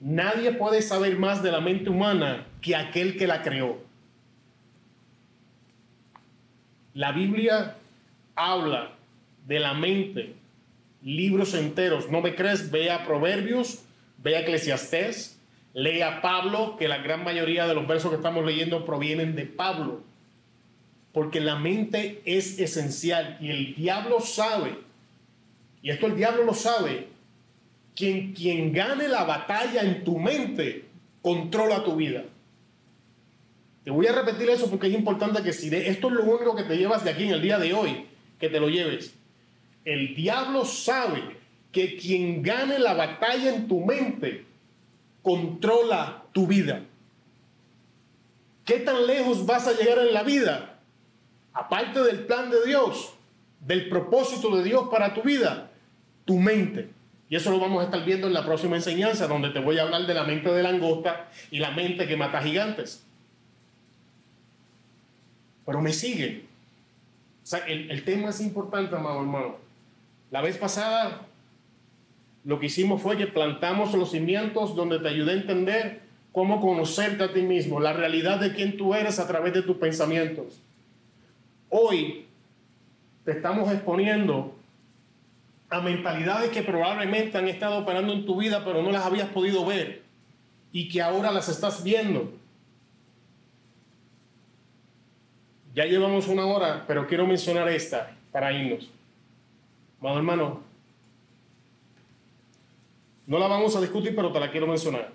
Nadie puede saber más de la mente humana que aquel que la creó. La Biblia habla de la mente, libros enteros. ¿No me crees? Ve a Proverbios, ve a Lea Pablo, que la gran mayoría de los versos que estamos leyendo provienen de Pablo. Porque la mente es esencial y el diablo sabe, y esto el diablo lo sabe, quien, quien gane la batalla en tu mente controla tu vida. Te voy a repetir eso porque es importante que si de, esto es lo único que te llevas de aquí en el día de hoy, que te lo lleves. El diablo sabe que quien gane la batalla en tu mente controla tu vida. ¿Qué tan lejos vas a llegar en la vida? Aparte del plan de Dios, del propósito de Dios para tu vida, tu mente. Y eso lo vamos a estar viendo en la próxima enseñanza, donde te voy a hablar de la mente de langosta y la mente que mata gigantes. Pero me sigue. O sea, el, el tema es importante, amado hermano. La vez pasada lo que hicimos fue que plantamos los cimientos donde te ayudé a entender cómo conocerte a ti mismo, la realidad de quién tú eres a través de tus pensamientos. Hoy te estamos exponiendo a mentalidades que probablemente han estado operando en tu vida, pero no las habías podido ver y que ahora las estás viendo. Ya llevamos una hora, pero quiero mencionar esta para irnos. Amado hermano, no la vamos a discutir, pero te la quiero mencionar.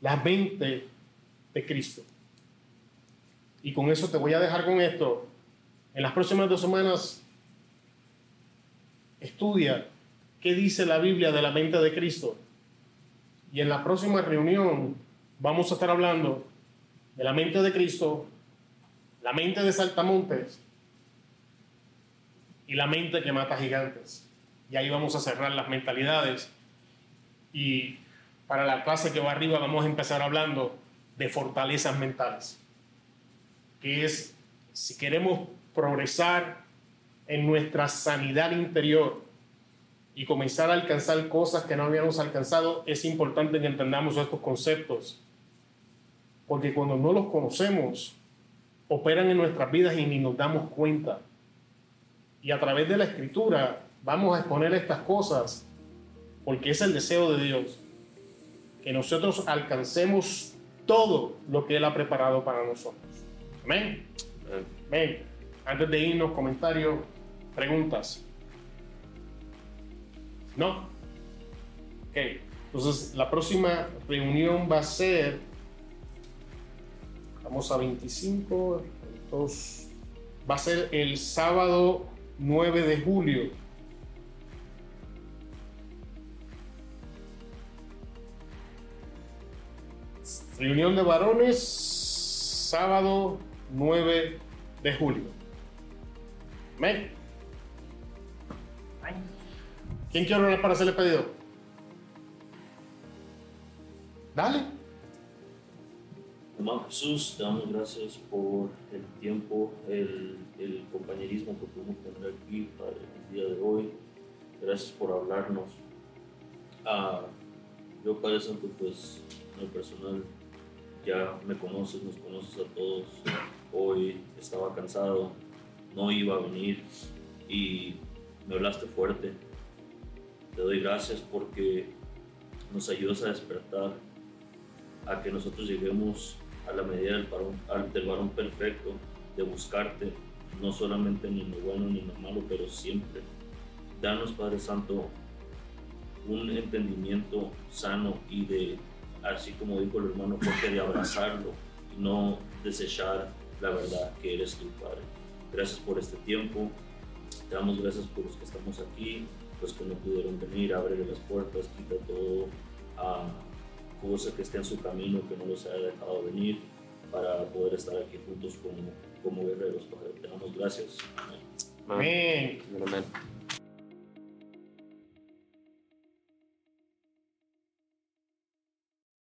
La mente de Cristo. Y con eso te voy a dejar con esto. En las próximas dos semanas, estudia qué dice la Biblia de la mente de Cristo. Y en la próxima reunión vamos a estar hablando de la mente de Cristo, la mente de Saltamontes y la mente que mata gigantes. Y ahí vamos a cerrar las mentalidades. Y para la clase que va arriba vamos a empezar hablando de fortalezas mentales. Que es, si queremos progresar en nuestra sanidad interior y comenzar a alcanzar cosas que no habíamos alcanzado, es importante que entendamos estos conceptos. Porque cuando no los conocemos, operan en nuestras vidas y ni nos damos cuenta. Y a través de la escritura vamos a exponer estas cosas porque es el deseo de Dios que nosotros alcancemos todo lo que Él ha preparado para nosotros. Amén. Amén. Antes de irnos, comentarios, preguntas. ¿No? Ok. Entonces, la próxima reunión va a ser. Vamos a 25. Entonces, va a ser el sábado 9 de julio. Reunión de varones, sábado 9 de julio. Amén. ¿Quién quiere orar para hacerle pedido? Dale. Hermano Jesús, te damos gracias por el tiempo, el, el compañerismo que pudimos tener aquí para el día de hoy. Gracias por hablarnos. Ah, yo, Padre Santo, pues en el personal ya me conoces, nos conoces a todos. Hoy estaba cansado, no iba a venir y me hablaste fuerte. Te doy gracias porque nos ayudas a despertar, a que nosotros lleguemos a la medida del varón, del varón perfecto, de buscarte, no solamente ni en lo bueno ni en lo malo, pero siempre. Danos, Padre Santo, un entendimiento sano y de, así como dijo el hermano Jorge, de abrazarlo y no desechar la verdad que eres tu Padre. Gracias por este tiempo. Te damos gracias por los que estamos aquí, los que no pudieron venir, abre las puertas, quita todo a cosa que esté en su camino, que no los haya dejado venir, para poder estar aquí juntos como, como guerreros. Padre. Te damos gracias. Amén. Amén. Amén.